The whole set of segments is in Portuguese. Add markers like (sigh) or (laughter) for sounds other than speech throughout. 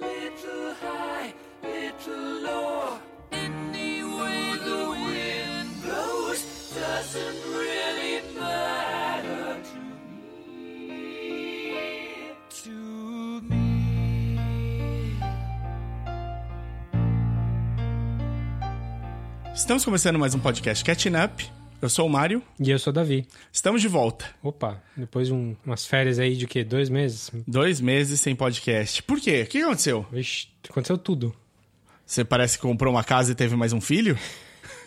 Little high, little low. The wind blows doesn't really matter to me. To me. Estamos começando mais um podcast Catching Up. Eu sou o Mário. E eu sou o Davi. Estamos de volta. Opa, depois de um- umas férias aí de quê? Dois meses? Dois meses sem podcast. Por quê? O que aconteceu? Vixe, aconteceu tudo. Você parece que comprou uma casa e teve mais um filho?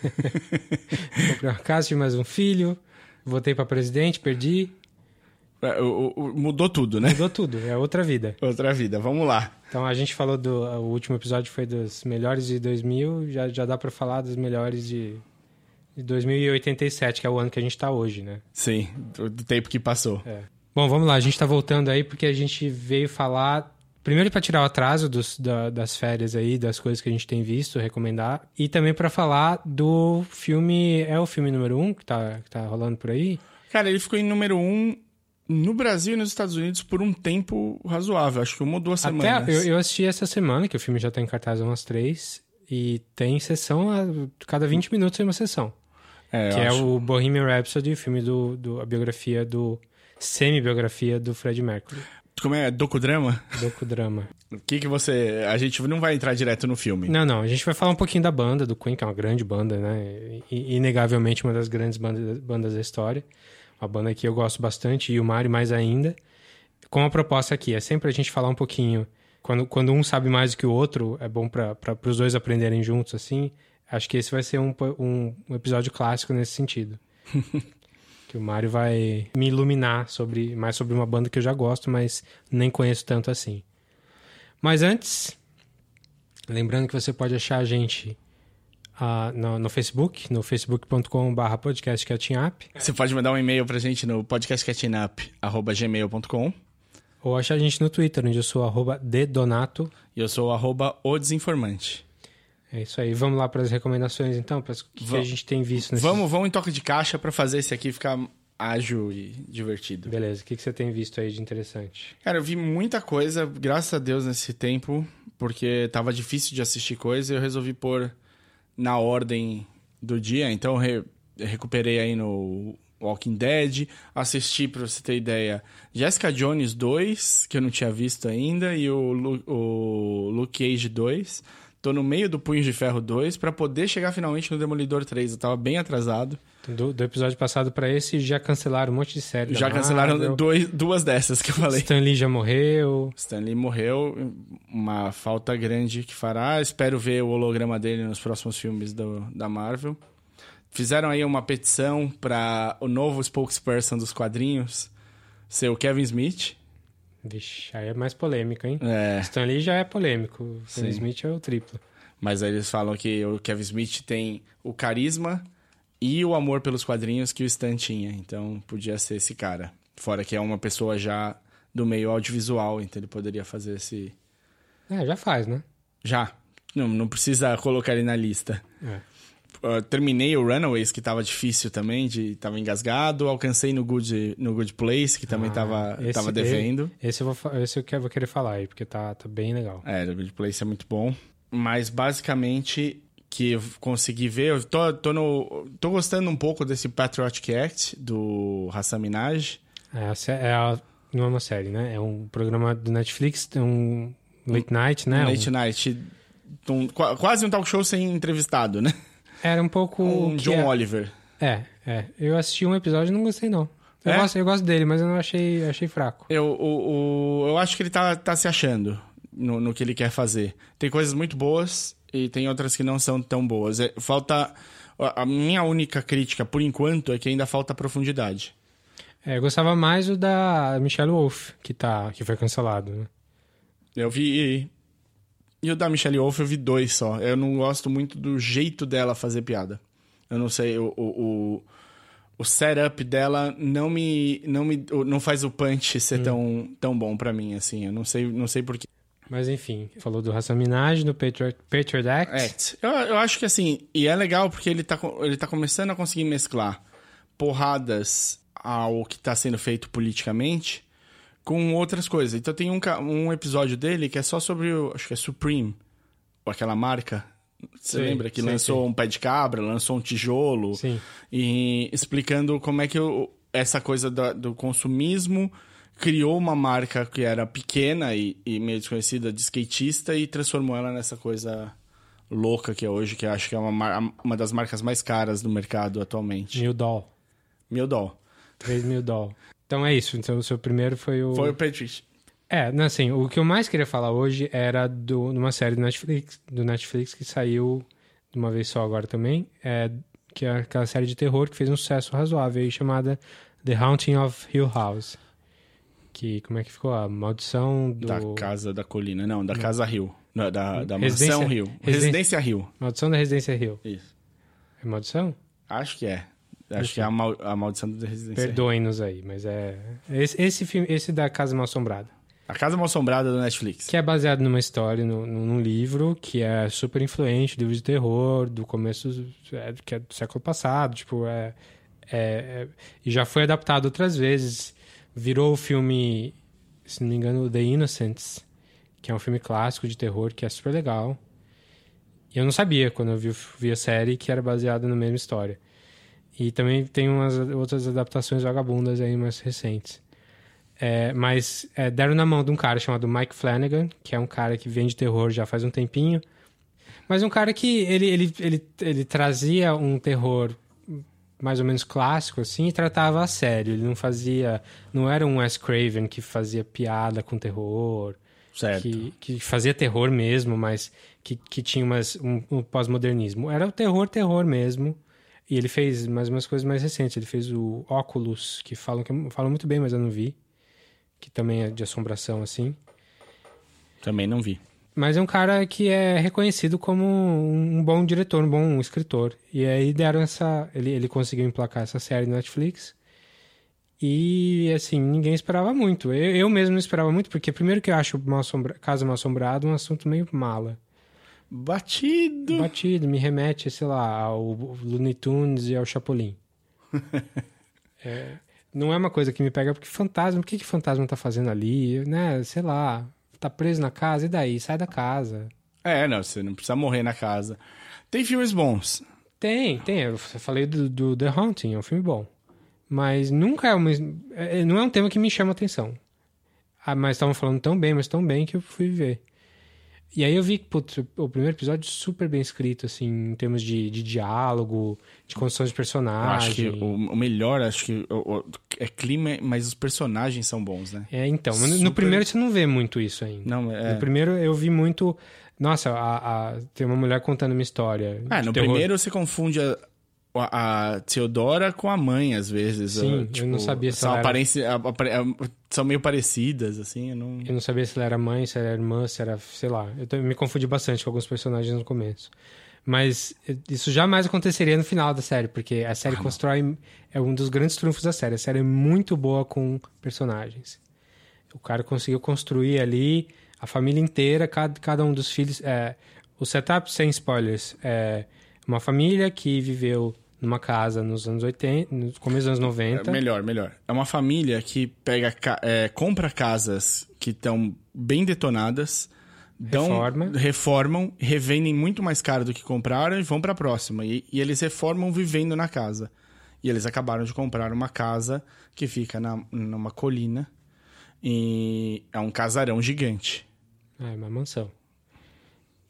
(laughs) Comprei uma casa, tive mais um filho, votei pra presidente, perdi, É, mudou tudo, né? mudou tudo, é outra vida. (laughs) Outra vida. Vamos lá. Então a gente falou do. O último episódio foi dos melhores de 2000, já, já dá pra falar dos melhores de, de 2087, que é o ano que a gente tá hoje, né? Sim, do, do tempo que passou. É. Bom, vamos lá, a gente tá voltando aí porque a gente veio falar. Primeiro para tirar o atraso dos- da- das férias aí, das coisas que a gente tem visto, recomendar. E também para falar do filme. É o filme número um que tá, que tá rolando por aí? Cara, ele ficou em número um no Brasil e nos Estados Unidos por um tempo razoável. Acho que uma ou duas semanas. Até eu, eu assisti essa semana, que o filme já tá em cartaz há umas três. E tem sessão, a cada 20 minutos tem uma sessão. É, que é acho. o Bohemian Rhapsody, o filme do, do. a biografia do. semi-biografia do Fred Mercury. Como é? Docudrama? Docudrama. (laughs) O que que você... A gente não vai entrar direto no filme. Não, não. A gente vai falar um pouquinho da banda, do Queen, que é uma grande banda, né? I- Inegavelmente uma das grandes bandas, bandas da história. Uma banda que eu gosto bastante, e o Mário mais ainda. Com a proposta aqui, é sempre a gente falar um pouquinho. Quando, quando um sabe mais do que o outro, é bom para os dois aprenderem juntos, assim. Acho que esse vai ser um, um, um episódio clássico nesse sentido. (laughs) que o Mário vai me iluminar sobre mais sobre uma banda que eu já gosto, mas nem conheço tanto assim. Mas antes, Lembrando que você pode achar a gente ah, no, no Facebook, no facebook.com.br podcastcatchingup, Você pode mandar um e-mail pra gente no podcastcatchingup.gmail.com ou achar a gente no Twitter, onde eu sou arroba dedonato. e eu sou arroba o desinformante. É isso aí. Vamos lá para as recomendações, então, para o que, que a gente tem visto nesse... Vamos, vamos em toque de caixa pra fazer esse aqui ficar ágil e divertido. Beleza, o que, que você tem visto aí de interessante? Cara, eu vi muita coisa, graças a Deus, nesse tempo, porque tava difícil de assistir coisa e eu resolvi pôr na ordem do dia. Então, eu re- recuperei aí no Walking Dead, assisti, pra você ter ideia, Jessica Jones 2, que eu não tinha visto ainda, e o, Lu- o Luke Cage 2. Tô no meio do Punho de Ferro 2 pra poder chegar finalmente no Demolidor 3. Eu tava bem atrasado. Do, do episódio passado para esse, já cancelaram um monte de série. da Já cancelaram Marvel. dois, duas dessas que eu falei. Stan Lee já morreu. Stanley morreu, uma falta grande que fará. Espero ver o holograma dele nos próximos filmes do, da Marvel. Fizeram aí uma petição para o novo spokesperson dos quadrinhos ser o Kevin Smith. Vixe, aí é mais polêmico, hein? É, Stan Lee já é polêmico. O Stan Sim. Smith é o triplo. mas aí eles falam que o Kevin Smith tem o carisma e o amor pelos quadrinhos que o Stan tinha. Então podia ser esse cara. Fora que é uma pessoa já do meio audiovisual, então ele poderia fazer esse. É, já faz, né? Já. Não, não precisa colocar ele na lista. É. Uh, terminei o Runaways, que tava difícil também, de, tava engasgado. Alcancei no Good, no Good Place, que também Ah, tava, esse- tava devendo. Esse eu vou, esse eu vou querer falar aí, porque tá, tá bem legal. É, o Good Place é muito bom. Mas basicamente, que eu consegui ver, eu tô, tô, no, tô gostando um pouco desse Patriotic Act do Hassan Minaj. É, é a- não é uma série, né? É um programa do Netflix, é um late night, né? Late Um- Night. um- qua- quase um talk show sem entrevistado, né? Era um pouco. Um John é, Oliver. É, é. Eu assisti um episódio e não gostei, não. Eu, É? gosto, eu gosto dele, mas eu não achei, achei fraco. Eu, o, o- eu acho que ele tá, tá se achando no, no que ele quer fazer. Tem coisas muito boas e tem outras que não são tão boas. É, falta. A a minha única crítica, por enquanto, é que ainda falta profundidade. É, eu gostava mais o da Michelle Wolf, que, tá, que foi cancelado, né? Eu vi E o da Michelle Wolf eu vi dois só. Eu não gosto muito do jeito dela fazer piada. Eu não sei, o, o, o, setup dela não me, não me não faz o punch ser tão, tão bom pra mim, assim. Eu não sei, não sei porquê. Mas enfim, falou do Hassan Minaj, do Patriot, Patriot Act. Act. Eu, eu acho que assim, e é legal porque ele tá, ele tá começando a conseguir mesclar porradas ao que tá sendo feito politicamente com outras coisas. Então tem um, um episódio dele que é só sobre o, acho que é Supreme, aquela marca. Você Sei, lembra que sei, lançou sei. um pé de cabra, lançou um tijolo, Sim. e explicando como é que o- essa coisa da- do consumismo criou uma marca que era pequena e, e meio desconhecida de skatista e transformou ela nessa coisa louca que é hoje, que eu acho que é uma, uma das marcas mais caras do mercado atualmente. Mil doll. Mil dó. 3 mil doll. Então é isso. Então o seu primeiro foi o. Foi o Patrick. É, não, assim, o que eu mais queria falar hoje era de uma série do Netflix, do Netflix que saiu de uma vez só agora também, é, que é aquela série de terror que fez um sucesso razoável aí, chamada The Haunting of Hill House. Que, como é que ficou? A maldição do... Da Casa da Colina. Não, da Casa Rio. Não, da, da Residência- Mansão Rio. Residência- Residência Rio. Maldição da Residência Hill. Isso. É maldição? Acho que é. Acho que é a, mal- a maldição da Residência. Perdoem-nos aí, mas é... Esse, esse filme, esse da Casa Mal Assombrada. A Casa Mal Assombrada do Netflix. Que é baseado numa história, no- num livro que é super influente, livro de terror, do começo, é, que é do século passado, tipo, é, é- é- E já foi adaptado outras vezes. Virou o filme, se não me engano, The Innocents, que é um filme clássico de terror que é super legal. E eu não sabia, quando eu vi, vi a série, que era baseado na mesma história. E também tem umas outras adaptações vagabundas aí mais recentes. É, mas é, deram na mão de um cara chamado Mike Flanagan, que é um cara que vende terror já faz um tempinho. Mas um cara que ele, ele, ele, ele trazia um terror mais ou menos clássico, assim, e tratava a sério. Ele não fazia... Não era um Wes Craven que fazia piada com terror, Certo. que, que fazia terror mesmo, mas que, que tinha umas, um, um pós-modernismo. Era o terror, terror mesmo. E ele fez mais umas coisas mais recentes. Ele fez o Oculus, que falam, que falam muito bem, mas eu não vi. Que também é de assombração, assim. Também não vi. Mas é um cara que é reconhecido como um bom diretor, um bom escritor. E aí deram essa. Ele, ele conseguiu emplacar essa série no Netflix. E, assim, ninguém esperava muito. Eu, eu mesmo não esperava muito, porque, primeiro, que eu acho Mal Assombra... Casa Mal Assombrado um assunto meio mala. Batido. Batido, me remete, sei lá, ao Looney Tunes e ao Chapolin. (laughs) É, não é uma coisa que me pega, porque fantasma, o que que fantasma tá fazendo ali? Né, sei lá, tá preso na casa, e daí? Sai da casa. É, não, você não precisa morrer na casa. Tem filmes bons. Tem, tem. Eu falei do, do The Haunting, é um filme bom. Mas nunca é uma. é- Não é um tema que me chama atenção. Ah, mas estavam falando tão bem, mas tão bem que eu fui ver. E aí eu vi, putz, o primeiro episódio super bem escrito, assim, em termos de, de diálogo, de construção de Eu personagem. acho que o, o melhor, acho que o- o- é clima, mas os personagens são bons, né? É, então. mas no- Super- primeiro você não vê muito isso ainda. Não, é. No primeiro eu vi muito. Nossa, a, a- tem uma mulher contando uma história. Ah, de no terror. primeiro você confunde a, a, a Theodora com a mãe, às vezes. Sim, ó, eu tipo, não sabia se são, ela era- aparência- são meio parecidas, assim. Eu não... Eu não sabia se ela era mãe, se ela era irmã, se era, sei lá. Eu me confundi bastante com alguns personagens no começo. Mas eh, isso jamais aconteceria no final da série, porque a série constrói. É um dos grandes trunfos da série. A série é muito boa com personagens. O cara conseguiu construir ali a família inteira, cada, cada um dos filhos. É, o setup, sem spoilers, é uma família que viveu numa casa nos anos 80, no começo dos anos 90. É melhor, melhor. É uma família que pega, é, compra casas que estão bem detonadas, dão, Reforma. reformam, revendem muito mais caro do que compraram e vão para a próxima. E, e eles reformam vivendo na casa. E eles acabaram de comprar uma casa que fica na, numa colina e é um casarão gigante. É, uma mansão.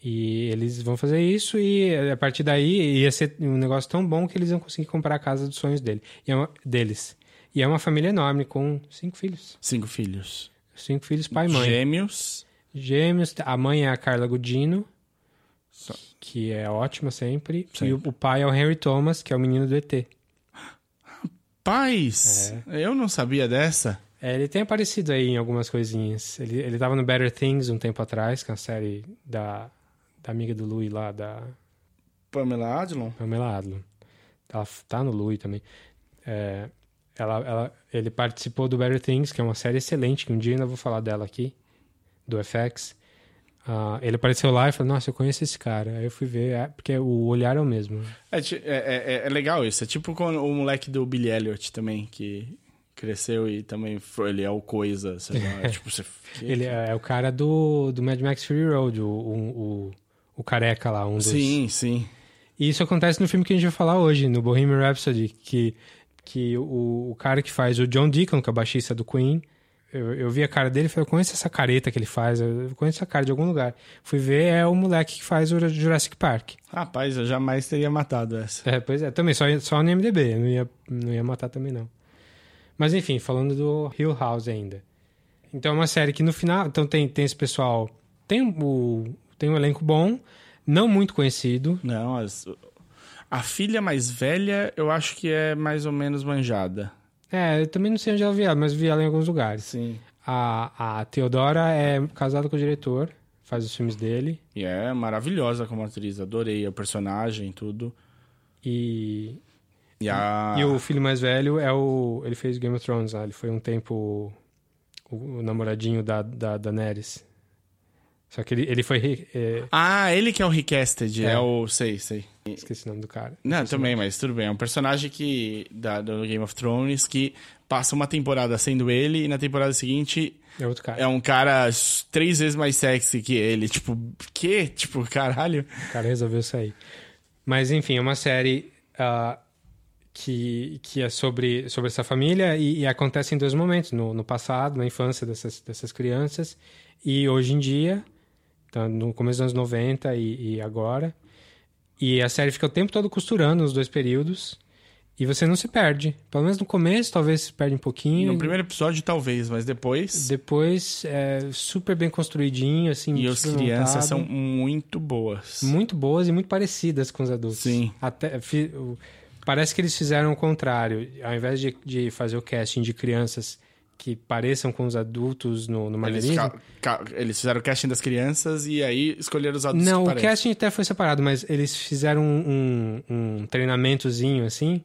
E eles vão fazer isso e a partir daí ia ser um negócio tão bom que eles iam conseguir comprar a casa dos sonhos dele, e é uma- deles. E é uma família enorme com cinco filhos. Cinco filhos. Cinco filhos, pai e mãe. Gêmeos. Gêmeos. A mãe é a Carla Gudino, que é ótima sempre. E Sempre. o, o pai é o Henry Thomas, que é o menino do ET. Pais. Eu não sabia dessa. É, ele tem aparecido aí em algumas coisinhas. Ele, ele tava no Better Things um tempo atrás, que é a série da, da amiga do Louis lá, da Pamela Adlon? Pamela Adlon. Ela tá no Louis também. É, ela, ela, ele participou do Better Things, que é uma série excelente, que um dia ainda vou falar dela aqui, do FX. Ah, ele apareceu lá e falou, nossa, eu conheço esse cara. Aí eu fui ver, é, porque o olhar é o mesmo. É, ti- é, é- é legal isso. É tipo com o moleque do Billy Elliot também, que cresceu e também foi, ele é o coisa, sei lá. (laughs) tipo, você... Ele é, é o cara do, do Mad Max Fury Road, o, o, o, o careca lá, um dos... Sim, sim. E isso acontece no filme que a gente vai falar hoje, no Bohemian Rhapsody, que, que o, o cara que faz o John Deacon, que é o baixista do Queen, eu, eu vi a cara dele e falei, eu conheço essa careta que ele faz, eu conheço essa cara de algum lugar. Fui ver, é o moleque que faz o Jurassic Park. Rapaz, eu jamais teria matado essa. É, pois é, também, só, só no MDB, eu não ia, não ia matar também não. Mas enfim, falando do Hill House ainda. Então é uma série que no final, então tem, tem esse pessoal, tem o, tem um elenco bom, não muito conhecido, Não, as- a filha mais velha eu acho que é mais ou menos manjada. É, eu também não sei onde ela vi ela, mas vi ela em alguns lugares. Sim. A, a Teodora é casada com o diretor, faz os filmes dele. E é maravilhosa como atriz, adorei o personagem, tudo. E, E a. e o filho mais velho é o. Ele fez Game of Thrones lá, ele foi um tempo o, o namoradinho da, da Daenerys. Só que ele, ele foi. é, Ah, ele que é o Recasted, é, É. o. Sei, sei. esqueci o nome do cara. Não, também, mas tudo bem. É um personagem que. Da, do Game of Thrones que passa uma temporada sendo ele e na temporada seguinte É outro cara. é um cara três vezes mais sexy que ele. Tipo, que? Tipo, caralho. O cara resolveu sair. Mas enfim, é uma série ah, que, que é sobre, sobre essa família e, e acontece em dois momentos: no, no passado, na infância dessas, dessas crianças, e hoje em dia, tá, no começo dos anos 90 e, e agora. E a série fica o tempo todo costurando os dois períodos. E você não se perde. Pelo menos no começo, talvez se perde um pouquinho. No primeiro episódio, talvez, mas depois. Depois, é super bem construidinho, assim. E as crianças são muito boas. muito boas e muito parecidas com os adultos. Sim. Até, parece que eles fizeram o contrário. Ao invés de, de fazer o casting de crianças que pareçam com os adultos no, no Eles, maneirismo... ca- eles fizeram o casting das crianças e aí escolheram os adultos Não, o parecem. casting até foi separado, mas eles fizeram um, um, um treinamentozinho, assim,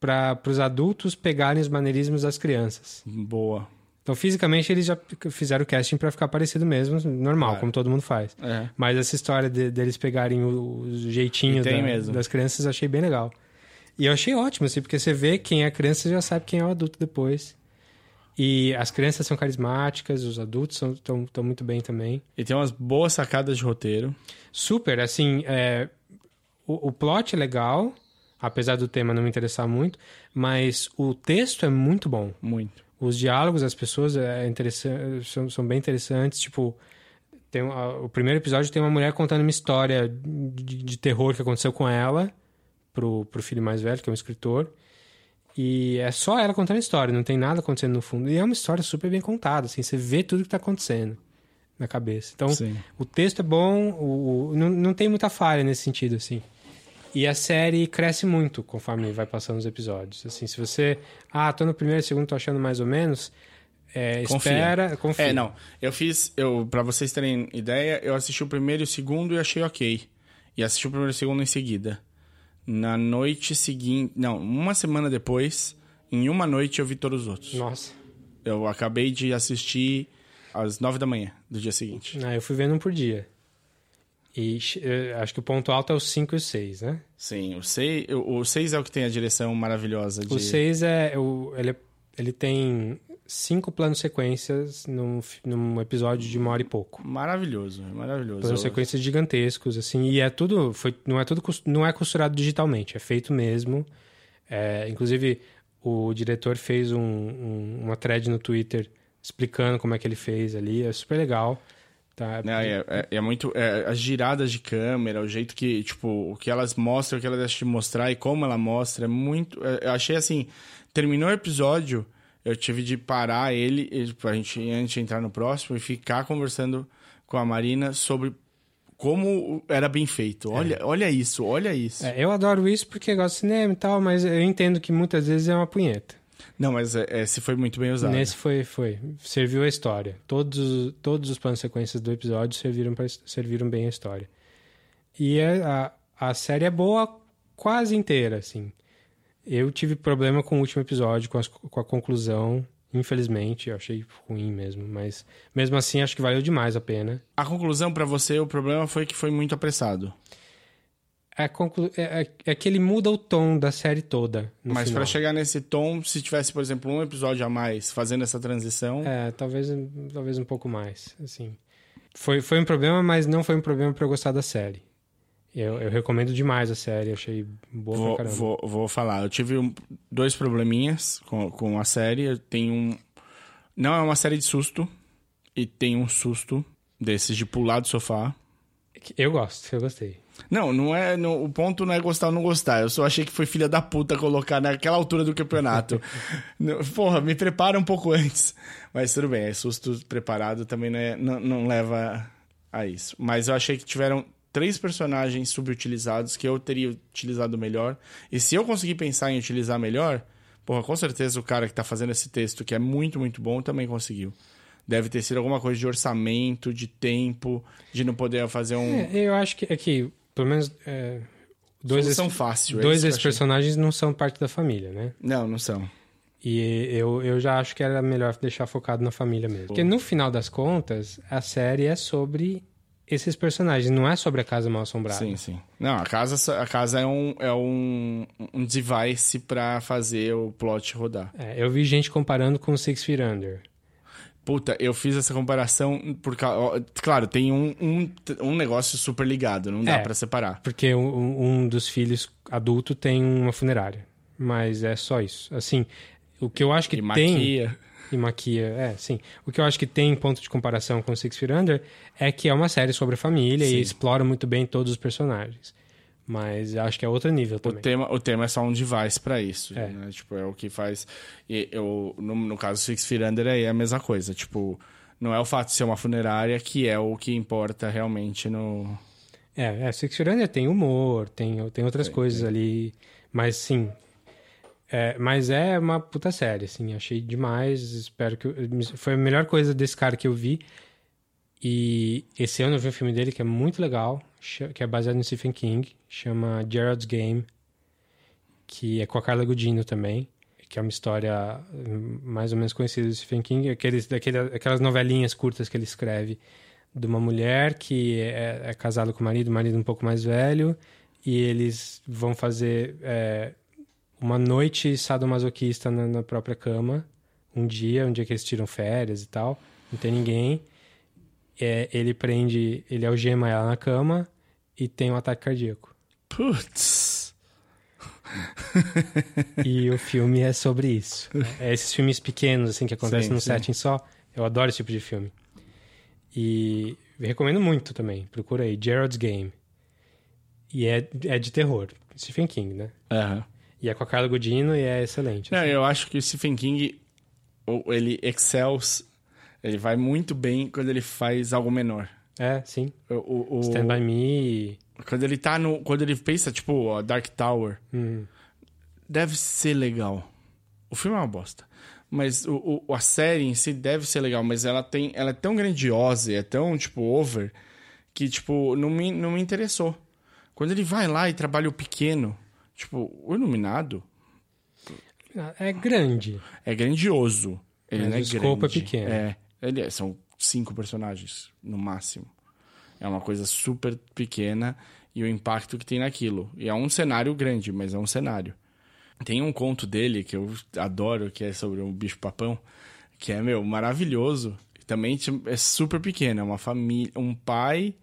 para os adultos pegarem os maneirismos das crianças. Boa. Então, fisicamente, eles já fizeram o casting para ficar parecido mesmo, normal, Claro. como todo mundo faz. É. Mas essa história de- deles pegarem o, o jeitinho da- das crianças eu achei bem legal. E eu achei ótimo, assim, porque você vê quem é criança e já sabe quem é o adulto depois. E as crianças são carismáticas, os adultos estão muito bem também. E tem umas boas sacadas de roteiro. Super, assim, é, o, o plot é legal, apesar do tema não me interessar muito, mas o texto é muito bom. Muito. Os diálogos das pessoas é interessante, são, são bem interessantes. Tipo, tem, o primeiro episódio tem uma mulher contando uma história de, de terror que aconteceu com ela, pro, pro filho mais velho, que é um escritor. E é só ela contando a história, não tem nada acontecendo no fundo. E é uma história super bem contada, assim, você vê tudo que tá acontecendo na cabeça. Então, Sim. o texto é bom, o, o- não, não tem muita falha nesse sentido, assim. E a série cresce muito conforme vai passando os episódios. Assim, se você. Ah, tô no primeiro, segundo, tô achando mais ou menos. É, Confia. espera, confia. É, não. Eu fiz, eu, pra vocês terem ideia, eu assisti o primeiro e o segundo e achei ok. E assisti o primeiro e o segundo em seguida. Na noite seguinte. Não, uma semana depois, em uma noite eu vi todos os outros. Nossa. Eu acabei de assistir às nove da manhã do dia seguinte. Ah, eu fui vendo um por dia. E eh, acho que o ponto alto é o 5 e o 6, né? Sim, o 6, o seis é o que tem a direção maravilhosa de. O 6 é, o, ele, ele tem cinco planos sequências num, num episódio de uma hora e pouco. Maravilhoso, maravilhoso. Planos Eu- sequências gigantescos, assim, e é tudo, foi, não é tudo, não é costurado digitalmente, é feito mesmo. É, inclusive, o diretor fez um- um- uma thread no Twitter explicando como é que ele fez ali, é super legal. Tá? Não, é, é- é muito. é, as giradas de câmera, o jeito que, tipo, o que elas mostram, o que elas deixam de mostrar e como ela mostra, é muito. é, eu achei assim. Terminou o episódio, eu tive de parar ele, pra gente, antes de entrar no próximo, e ficar conversando com a Marina sobre como era bem feito. Olha, olha isso, olha isso. É, eu adoro isso porque gosto de cinema e tal, mas eu entendo que muitas vezes é uma punheta. Não, mas é, esse foi muito bem usado. Nesse foi, foi. Serviu a história. Todos, todos os planos sequências do episódio serviram, pra, serviram bem a história. E é- a, a série é boa quase inteira, assim. Eu tive problema com o último episódio, com, as- com a conclusão. Infelizmente, eu achei ruim mesmo. Mas mesmo assim, acho que valeu demais a pena. A conclusão pra você, o problema foi que foi muito apressado. É, conclu... é, é- é que ele muda o tom da série toda. Mas pra chegar nesse tom, se tivesse, por exemplo, um episódio a mais fazendo essa transição, É, talvez, talvez um pouco mais, assim. Foi, foi um problema, mas não foi um problema pra eu gostar da série. Eu, eu recomendo demais a série, achei boa vou, pra caramba. vou, vou falar. Eu tive um- dois probleminhas com, com a série. Tenho um. Não é uma série de susto. E tem um susto desses de pular do sofá. Eu gosto, eu gostei. Não, não é. não- o ponto não é gostar ou não gostar. Eu só achei que foi filha da puta colocar naquela altura do campeonato. (laughs) Porra, me prepara um pouco antes. Mas tudo bem, é susto preparado também não, é- não, não leva a isso. Mas eu achei que tiveram três personagens subutilizados que eu teria utilizado melhor. E se eu conseguir pensar em utilizar melhor, porra, com certeza o cara que tá fazendo esse texto, que é muito, muito bom, também conseguiu. Deve ter sido alguma coisa de orçamento, de tempo, de não poder fazer um. É, eu acho que aqui, pelo menos, é, dois, desses- fácil. é dois desses personagens não são parte da família, né? Não, não são. E eu, eu já acho que era melhor deixar focado na família mesmo. Porque no final das contas, a série é sobre esses personagens, não é sobre a Casa Mal Assombrada. Sim, sim. Não, a casa, a casa é um, é um, um device pra fazer o plot rodar. É, eu vi gente comparando com Six Feet Under. Puta, eu fiz essa comparação por causa. Claro, tem um, um, um negócio super ligado, não dá É. pra separar. Porque um, um dos filhos adulto tem uma funerária. Mas é só isso. Assim, o que eu acho que tem... E maquia, é, sim. O que eu acho que tem em ponto de comparação com Six Feet Under é que é uma série sobre a família Sim. e explora muito bem todos os personagens. Mas acho que é outro nível O também. tema, o tema é só um device pra isso. É. Né? Tipo, é o que faz. E eu, no, no caso Six Feet Under é a mesma coisa. Tipo, não é o fato de ser uma funerária que é o que importa realmente no. É, é, Six Feet Under tem humor, tem, tem outras coisas ali. Mas sim. É, mas é uma puta série, assim. Achei demais. Espero que. eu- Foi a melhor coisa desse cara que eu vi. E esse ano eu vi um filme dele que é muito legal, que é baseado no Stephen King, chama Gerald's Game, que é com a Carla Gudino também, que é uma história hum, mais ou menos conhecida do Stephen King, aqueles, daquele, aquelas novelinhas curtas que ele escreve de uma mulher que é, é casada com o marido, o marido um pouco mais velho, e eles vão fazer é, uma noite sadomasoquista na, na própria cama, um dia, um dia que eles tiram férias e tal, não tem ninguém. É, ele prende, ele algema ela na cama e tem um ataque cardíaco. Putz. (laughs) E o filme é sobre isso. É esses filmes pequenos, assim, que acontecem Sim, num setting só. Eu adoro esse tipo de filme. E recomendo muito também. Procura aí, Gerald's Game. E é, é de terror. Stephen King, né? Aham. E é com a Carla Gudino e é excelente. Não, assim. eu acho que o Stephen King, ele excels, ele vai muito bem quando ele faz algo menor. É, sim. O- o- Stand By Me. Quando ele tá no. Quando ele pensa, tipo, ó, Dark Tower, hum, deve ser legal. O filme é uma bosta. Mas o, o- a série em si deve ser legal, mas ela tem. Ela é tão grandiosa e é tão, tipo, over, que, tipo, não me, não me interessou. Quando ele vai lá e trabalha o pequeno, tipo, o iluminado é grande. é grandioso. Ele Mas não é o escopo é pequeno. É. Ele é- são cinco personagens, no máximo. É uma coisa super pequena e o impacto que tem naquilo. E é um cenário grande, mas é um cenário. Tem um conto dele que eu adoro, que é sobre um bicho-papão, que é, meu, maravilhoso. E também é super pequeno. É uma família, um pai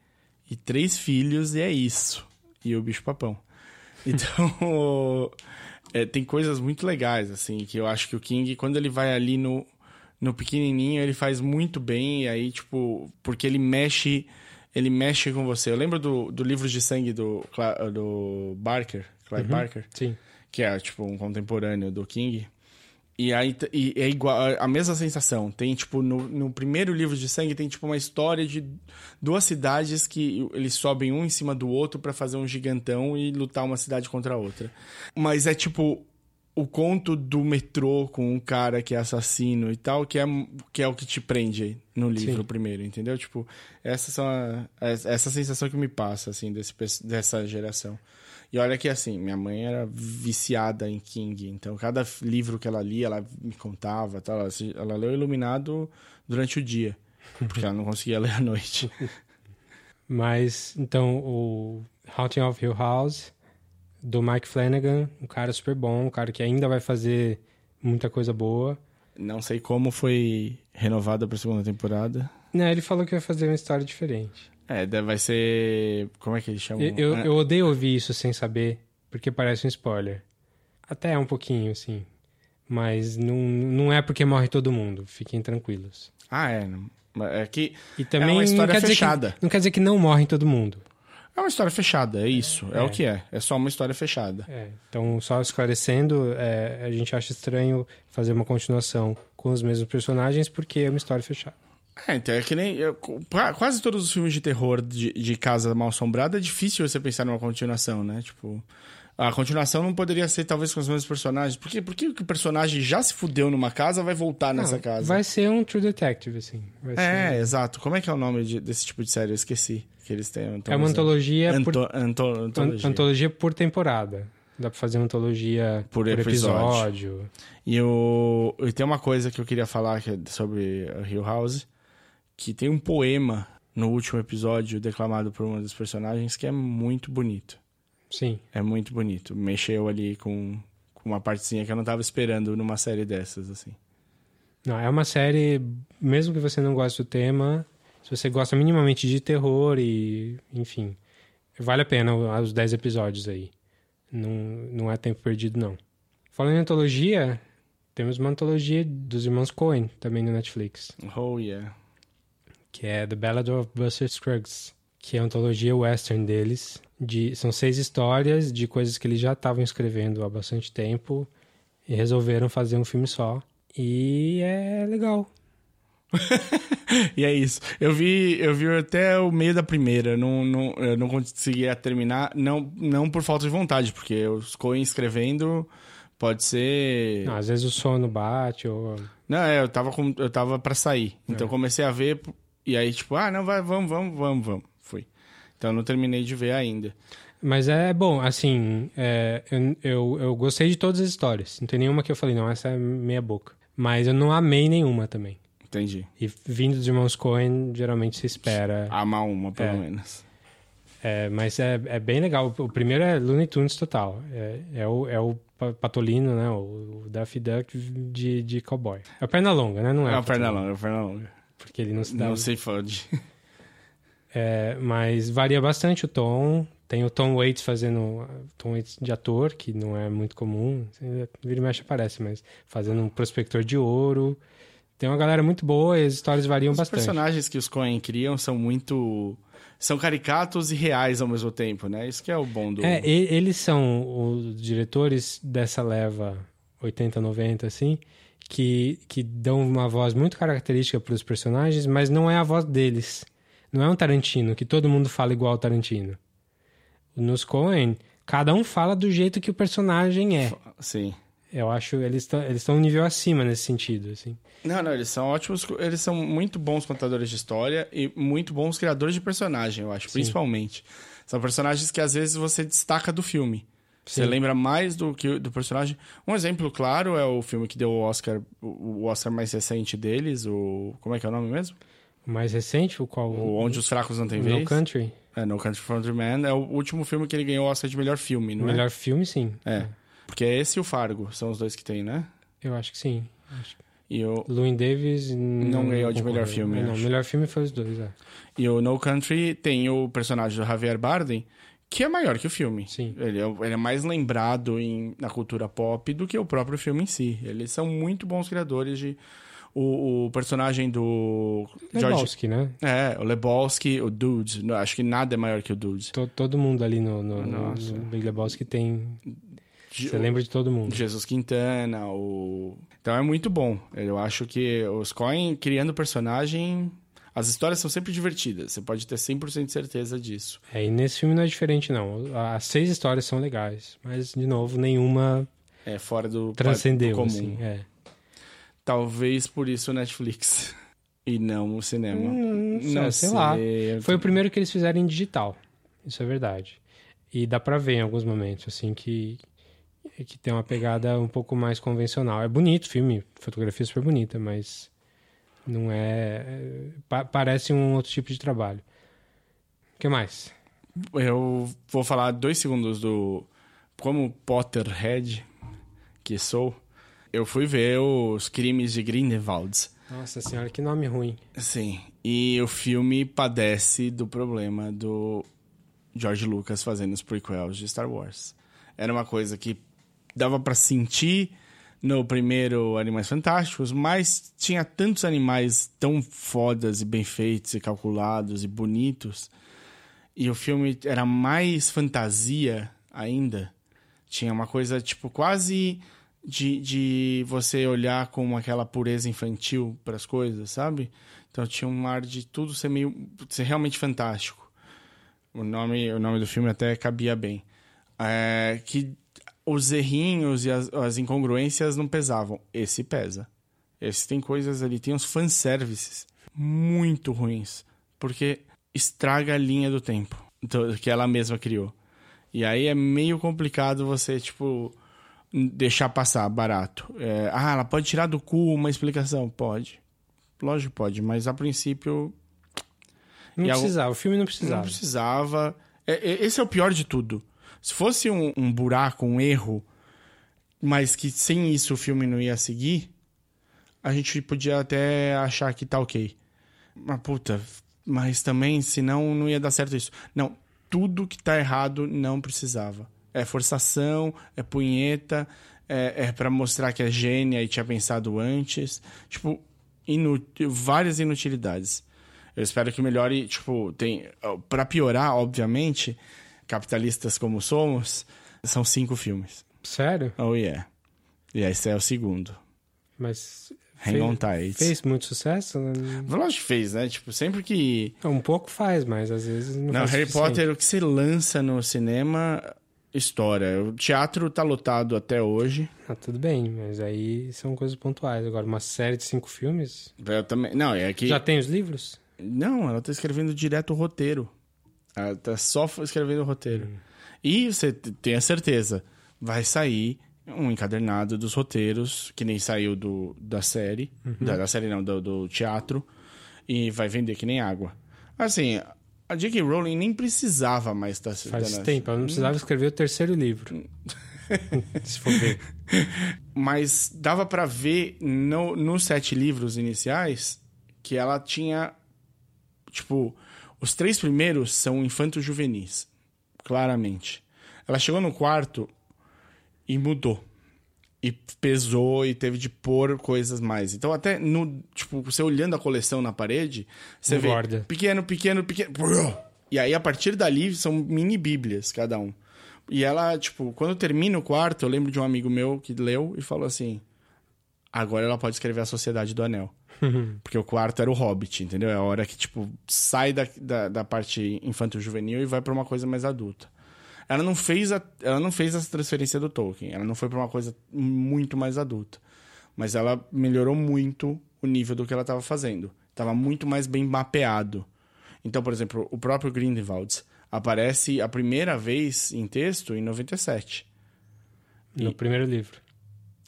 e três filhos, e é isso. E o bicho-papão. (laughs) Então, é, tem coisas muito legais, assim, que eu acho que o King, quando ele vai ali no, no pequenininho, ele faz muito bem, e aí, tipo, porque ele mexe, ele mexe com você. Eu lembro do, do livro de sangue do, do Barker, Clive Barker, Sim. que é, tipo, um contemporâneo do King. E aí e é igual, a mesma sensação. Tem, tipo, no, no primeiro livro de sangue tem, tipo, uma história de duas cidades que eles sobem um em cima do outro pra fazer um gigantão e lutar uma cidade contra a outra. Mas é, tipo, o conto do metrô com um cara que é assassino e tal, que é, que é o que te prende no livro Sim. primeiro, entendeu? Tipo, essa, são a, essa sensação que me passa, assim, desse, dessa geração. E olha que, assim, minha mãe era viciada em King, então cada livro que ela lia, ela me contava, tal, ela, ela leu Iluminado durante o dia, (laughs) porque ela não conseguia ler à noite. (laughs) Mas, então, o Haunting of Hill House, do Mike Flanagan, um cara super bom, um cara que ainda vai fazer muita coisa boa. Não sei como foi renovada pra segunda temporada. Né, ele falou que vai fazer uma história diferente. É, vai ser. Como é que eles chamam? Eu, eu, Ah, eu odeio ouvir isso sem saber, porque parece um spoiler. Até é um pouquinho, assim. Mas não, não é porque morre todo mundo. Fiquem tranquilos. Ah, é. É que E também É uma história não fechada. Que, não quer dizer que não morre todo mundo. é uma história fechada, é isso. É, É. o que é. É só uma história fechada. É, então, só esclarecendo, é, a gente acha estranho fazer uma continuação com os mesmos personagens porque é uma história fechada. É, então é que nem. eu- quase todos os filmes de terror de, de Casa Mal Assombrada é difícil você pensar numa continuação, né? Tipo. A continuação não poderia ser talvez com os mesmos personagens. Por quê? Porque o personagem já se fudeu numa casa vai voltar nessa Não, casa. Vai ser um True Detective, assim. Vai É, ser- exato. Como é que é o nome de- desse tipo de série? Eu esqueci. Que eles têm. é uma antologia por, Anto, anto, antologia. an- antologia por temporada. Dá pra fazer uma antologia Por por, episódio. episódio. E, o... e tem uma coisa que eu queria falar é sobre Hill House, que tem um poema no último episódio declamado por uma dos personagens que é muito bonito. Sim. É muito bonito. Mexeu ali com, com uma partezinha que eu não tava esperando numa série dessas, assim. Não, é uma série, mesmo que você não goste do tema, se você gosta minimamente de terror e, enfim, vale a pena os 10 episódios aí. Não, não é tempo perdido, não. Falando em antologia, temos uma antologia dos irmãos Coen, também no Netflix, Oh, yeah. Que é The Ballad of Buster Scruggs, que é a antologia western deles. De, são seis histórias de coisas que eles já estavam escrevendo há bastante tempo e resolveram fazer um filme só. E é legal. (laughs) E é isso. Eu vi, eu vi até o meio da primeira. Não, não, eu não conseguia terminar. Não, não por falta de vontade, porque os Coen escrevendo pode ser. Não, às vezes o sono bate ou... Não, é, eu tava, com, eu tava pra sair. Então eu comecei a ver. E aí, tipo, ah, não, vai, vamos, vamos, vamos, vamos. Fui. Então eu não terminei de ver ainda. Mas é bom, assim, é, eu, eu, eu gostei de todas as histórias. Não tem nenhuma que eu falei, não, essa é meia boca. Mas eu não amei nenhuma também. Entendi. E vindo dos irmãos Coen, geralmente se espera. Amar uma, pelo É. menos. É, mas é, é bem legal. O primeiro é Looney Tunes total. É, é, o, é o Pa- Patolino, né? O, o Daffy Duck de, de cowboy. É o Perna-Longa, né? Não é, É o perna Patolino, longa, é o perna longa. Porque ele não se dá... Não se fode. É, mas varia bastante o tom. Tem o Tom Waits fazendo Tom Waits de ator, que não é muito comum. Vira e mexe aparece, mas fazendo um prospector de ouro. Tem uma galera muito boa e as histórias variam Os bastante. personagens que os Coen criam são muito. São caricatos e reais ao mesmo tempo, né? Isso que é o bom do. É, eles são os diretores dessa leva 80, 90, assim, que, que dão uma voz muito característica para os personagens, mas não é a voz deles. Não é um Tarantino, que todo mundo fala igual ao Tarantino. Nos Coen, cada um fala do jeito que o personagem é. Sim. Eu acho eles estão eles estão um nível acima nesse sentido, assim. Não, não, eles são ótimos. Eles são muito bons contadores de história e muito bons criadores de personagem, eu acho, principalmente. São personagens que às vezes você destaca do filme. Você Sim. lembra mais do que do personagem. Um exemplo claro é o filme que deu o Oscar, o Oscar mais recente deles, o. Como é que é o nome mesmo? O mais recente, o qual? O Onde os Fracos Não Têm No Vez. Country. É, No Country for Old Men. É o último filme que ele ganhou o Oscar de melhor filme, não melhor filme, sim. é? É. Porque é esse e o Fargo, são os dois que tem, né? Eu acho que sim. E o, Louis Davis não, ganhou de melhor filme, Não, acho. melhor filme foi os dois, é. e o No Country tem o personagem do Javier Bardem, que é maior que o filme. Sim. Ele é, ele é mais lembrado em, na cultura pop do que o próprio filme em si. Eles são muito bons criadores de... O, o personagem do... George, Lebowski, né? é, o Lebowski, o Dudes. Não, Acho que nada é maior que o Dudes. To- todo mundo ali no, no, no, Nossa. no Big Lebowski tem... Você lembra de todo mundo. Jesus Quintana, o... Então é muito bom. Eu acho que os Coen criando personagem... As histórias são sempre divertidas. Você pode ter 100% de certeza disso. É, e nesse filme não é diferente, não. As seis histórias são legais, mas, de novo, nenhuma É fora do, Transcendeu, do comum. assim. É. Talvez por isso o Netflix (laughs) e não o cinema. Hum, não sei lá. sei. Foi o primeiro que eles fizeram em digital. Isso é verdade. E dá pra ver em alguns momentos, assim, que, que tem uma pegada um pouco mais convencional. É bonito o filme, fotografia super bonita, mas não é. é, pa- parece um outro tipo de trabalho. O que mais? Eu vou falar dois segundos do. Como Potterhead, que sou, eu fui ver os crimes de Grindelwald. Nossa senhora, que nome ruim. Sim. E o filme padece do problema do George Lucas fazendo os prequels de Star Wars. Era uma coisa que dava pra sentir no primeiro Animais Fantásticos, mas tinha tantos animais tão fodas e bem feitos e calculados e bonitos. E o filme era mais fantasia ainda. Tinha uma coisa, tipo, quase de, de você olhar com aquela pureza infantil para as coisas, sabe? Então tinha um ar de tudo ser meio. ser realmente fantástico. O nome, o nome do filme até cabia bem. É, que os errinhos e as, as incongruências não pesavam. Esse pesa. Esse tem coisas ali, tem uns fanservices muito ruins. Porque estraga a linha do tempo que ela mesma criou. E aí é meio complicado você, tipo, deixar passar barato. É, ah, ela pode tirar do cu uma explicação? Pode. Lógico que pode, mas a princípio Não E algo- precisava, o filme não não precisava. precisava. É, é, esse é o pior de tudo. Se fosse um, um buraco, um erro, mas que sem isso o filme não ia seguir, a gente podia até achar que tá ok. Mas puta, mas também, senão não ia dar certo isso. Não, tudo que tá errado não precisava. É forçação, é punheta, é, é para mostrar que é gênia e tinha pensado antes. Tipo, inu várias inutilidades. Eu espero que melhore, tipo, tem para piorar, obviamente, capitalistas como somos, são cinco filmes. Sério? Oh yeah. E esse é o segundo. Mas. Hang on fez, tight. fez muito sucesso? Lógico que fez, né? Tipo, sempre que Um pouco faz, mas às vezes não, Não, faz Harry. Potter, o que se lança no cinema, história. O teatro tá lotado até hoje. Ah, tudo bem, mas aí são coisas pontuais. Agora, uma série de cinco filmes. Eu também. Não, é que. Já tem os livros? Não, ela tá escrevendo direto o roteiro. Ela tá só escrevendo o roteiro. Hum. E você t- tem a certeza, vai sair um encadernado dos roteiros, que nem saiu do, da série. Uhum. Da, da série não, do, do teatro. E vai vender que nem água. Assim, a J.K. Rowling nem precisava mais estar Faz tempo. Ela não precisava escrever o terceiro livro. (laughs) Se for ver. (laughs) Mas dava pra ver no, nos sete livros iniciais que ela tinha. Tipo, os três primeiros são infantos juvenis. Claramente. Ela chegou no quarto e mudou. E pesou e teve de pôr coisas mais. Então, até no. Tipo, você olhando a coleção na parede, você Engorda. vê pequeno, pequeno, pequeno. E aí, a partir dali, são mini bíblias cada um. E ela, tipo, quando termina o quarto, eu lembro de um amigo meu que leu e falou assim: agora ela pode escrever a Sociedade do Anel. (laughs) Porque o quarto era o Hobbit, entendeu? É a hora que, tipo, sai da, da, da parte infanto-juvenil e vai pra uma coisa mais adulta. Ela não fez a, ela não fez essa transferência do Tolkien. Ela não foi pra uma coisa muito mais adulta. Mas ela melhorou muito o nível do que ela estava fazendo. Tava muito mais bem mapeado. Então, por exemplo, o próprio Grindelwald aparece a primeira vez em texto em 97. No primeiro livro.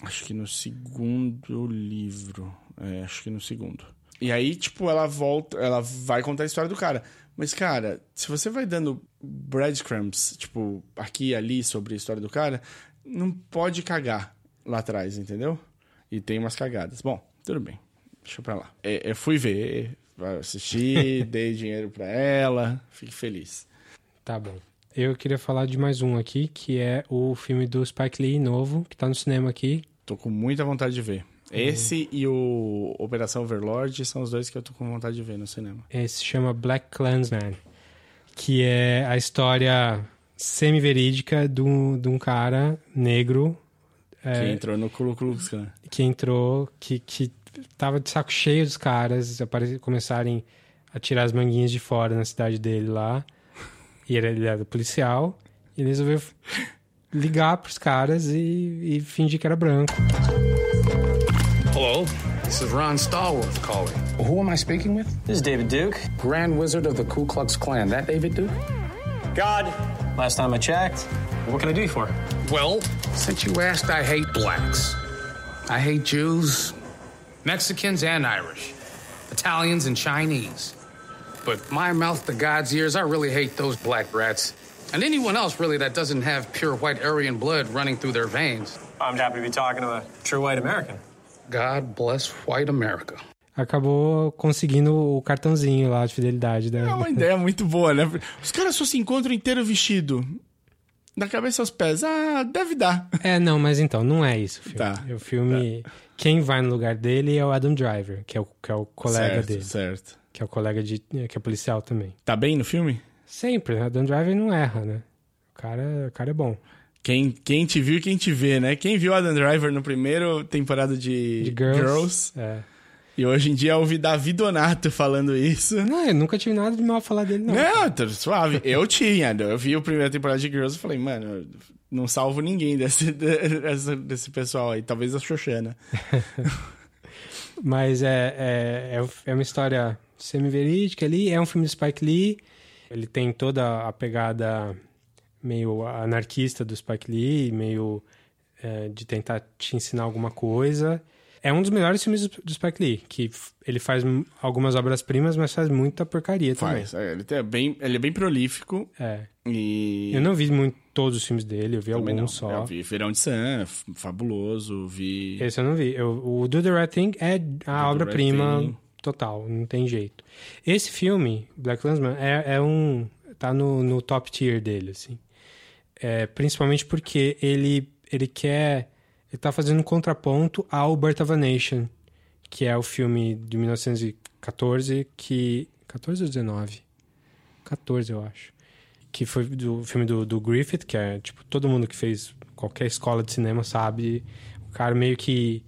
Acho que no segundo livro. É, acho que no segundo. E aí, tipo, ela volta, ela vai contar a história do cara. Mas, cara, se você vai dando breadcrumbs, tipo, aqui e ali sobre a história do cara, não pode cagar lá atrás, entendeu? E tem umas cagadas. Bom, tudo bem. Deixa pra lá. É, eu fui ver, assisti, (laughs) dei dinheiro pra ela, fique feliz. Tá bom. Eu queria falar de mais um aqui, que é o filme do Spike Lee novo, que tá no cinema aqui. Tô com muita vontade de ver. Esse e o Operação Overlord são os dois que eu tô com vontade de ver no cinema. Esse se chama Black Klansman, que é a história semi-verídica de um, de um cara negro Que é, entrou no Ku Klux Klan. que entrou, que, que tava de saco cheio dos caras começarem a tirar as manguinhas de fora na cidade dele lá. E ele, ele era policial. E ele resolveu ligar pros caras e, e fingir que era branco. Hello, this is Ron Stallworth calling. Who am I speaking with? This is David Duke. Grand Wizard of the Ku Klux Klan. That David Duke? God. Last time I checked. What can I do for you for? Well, since you asked, I hate blacks. I hate Jews, Mexicans, and Irish, Italians, and Chinese. But my mouth to God's ears, I really hate those black rats. And anyone else, really, that doesn't have pure white Aryan blood running through their veins. I'm happy to be talking to a true white American. God bless white America. Acabou conseguindo o cartãozinho lá de fidelidade da. É uma ideia muito boa, né? Os caras só se encontram inteiro vestido. Da cabeça aos pés. Ah, deve dar. É, não, mas então, não é isso o filme. Tá. O filme. Quem vai no lugar dele é o Adam Driver, que é o, que é o colega certo, dele. certo. Que é o colega de. que é policial também. Tá bem no filme? Sempre, né? Adam Driver não erra, né? O cara, o cara é bom. Quem, quem te viu e quem te vê, né? Quem viu Adam Driver no primeiro temporada de, De Girls. É. E hoje em dia ouvi Davi Donato falando isso. Não, eu nunca tive nada de mal a falar dele, não. Não, tá suave. Eu tinha. Eu vi a primeira temporada de Girls e falei, mano, não salvo ninguém desse, desse, desse pessoal aí. Talvez a Xoxana. (laughs) Mas é, é, é, é uma história semi-verídica ali. É um filme de Spike Lee. Ele tem toda a pegada meio anarquista do Spike Lee, meio é, de tentar te ensinar alguma coisa. É um dos melhores filmes do Spike Lee, que ele faz algumas obras-primas, mas faz muita porcaria também. Faz. É, Ele, é bem, ele é bem prolífico. É. E. Eu não vi muito todos os filmes dele, eu vi Também alguns só. Eu vi Verão de Sam, fabuloso. Vi. Esse eu não vi. Eu- o Do The Right Thing é a obra-prima total, não tem jeito. Esse filme, Black Landsman, é, é um. tá no, no top tier dele, assim. É, principalmente porque ele, ele quer. Ele tá fazendo um contraponto ao Birth of a Nation, que é o filme de 1914, que. 14 ou 19? 14, eu acho. Que foi do filme do, do Griffith, que é, tipo, todo mundo que fez qualquer escola de cinema sabe. O cara meio que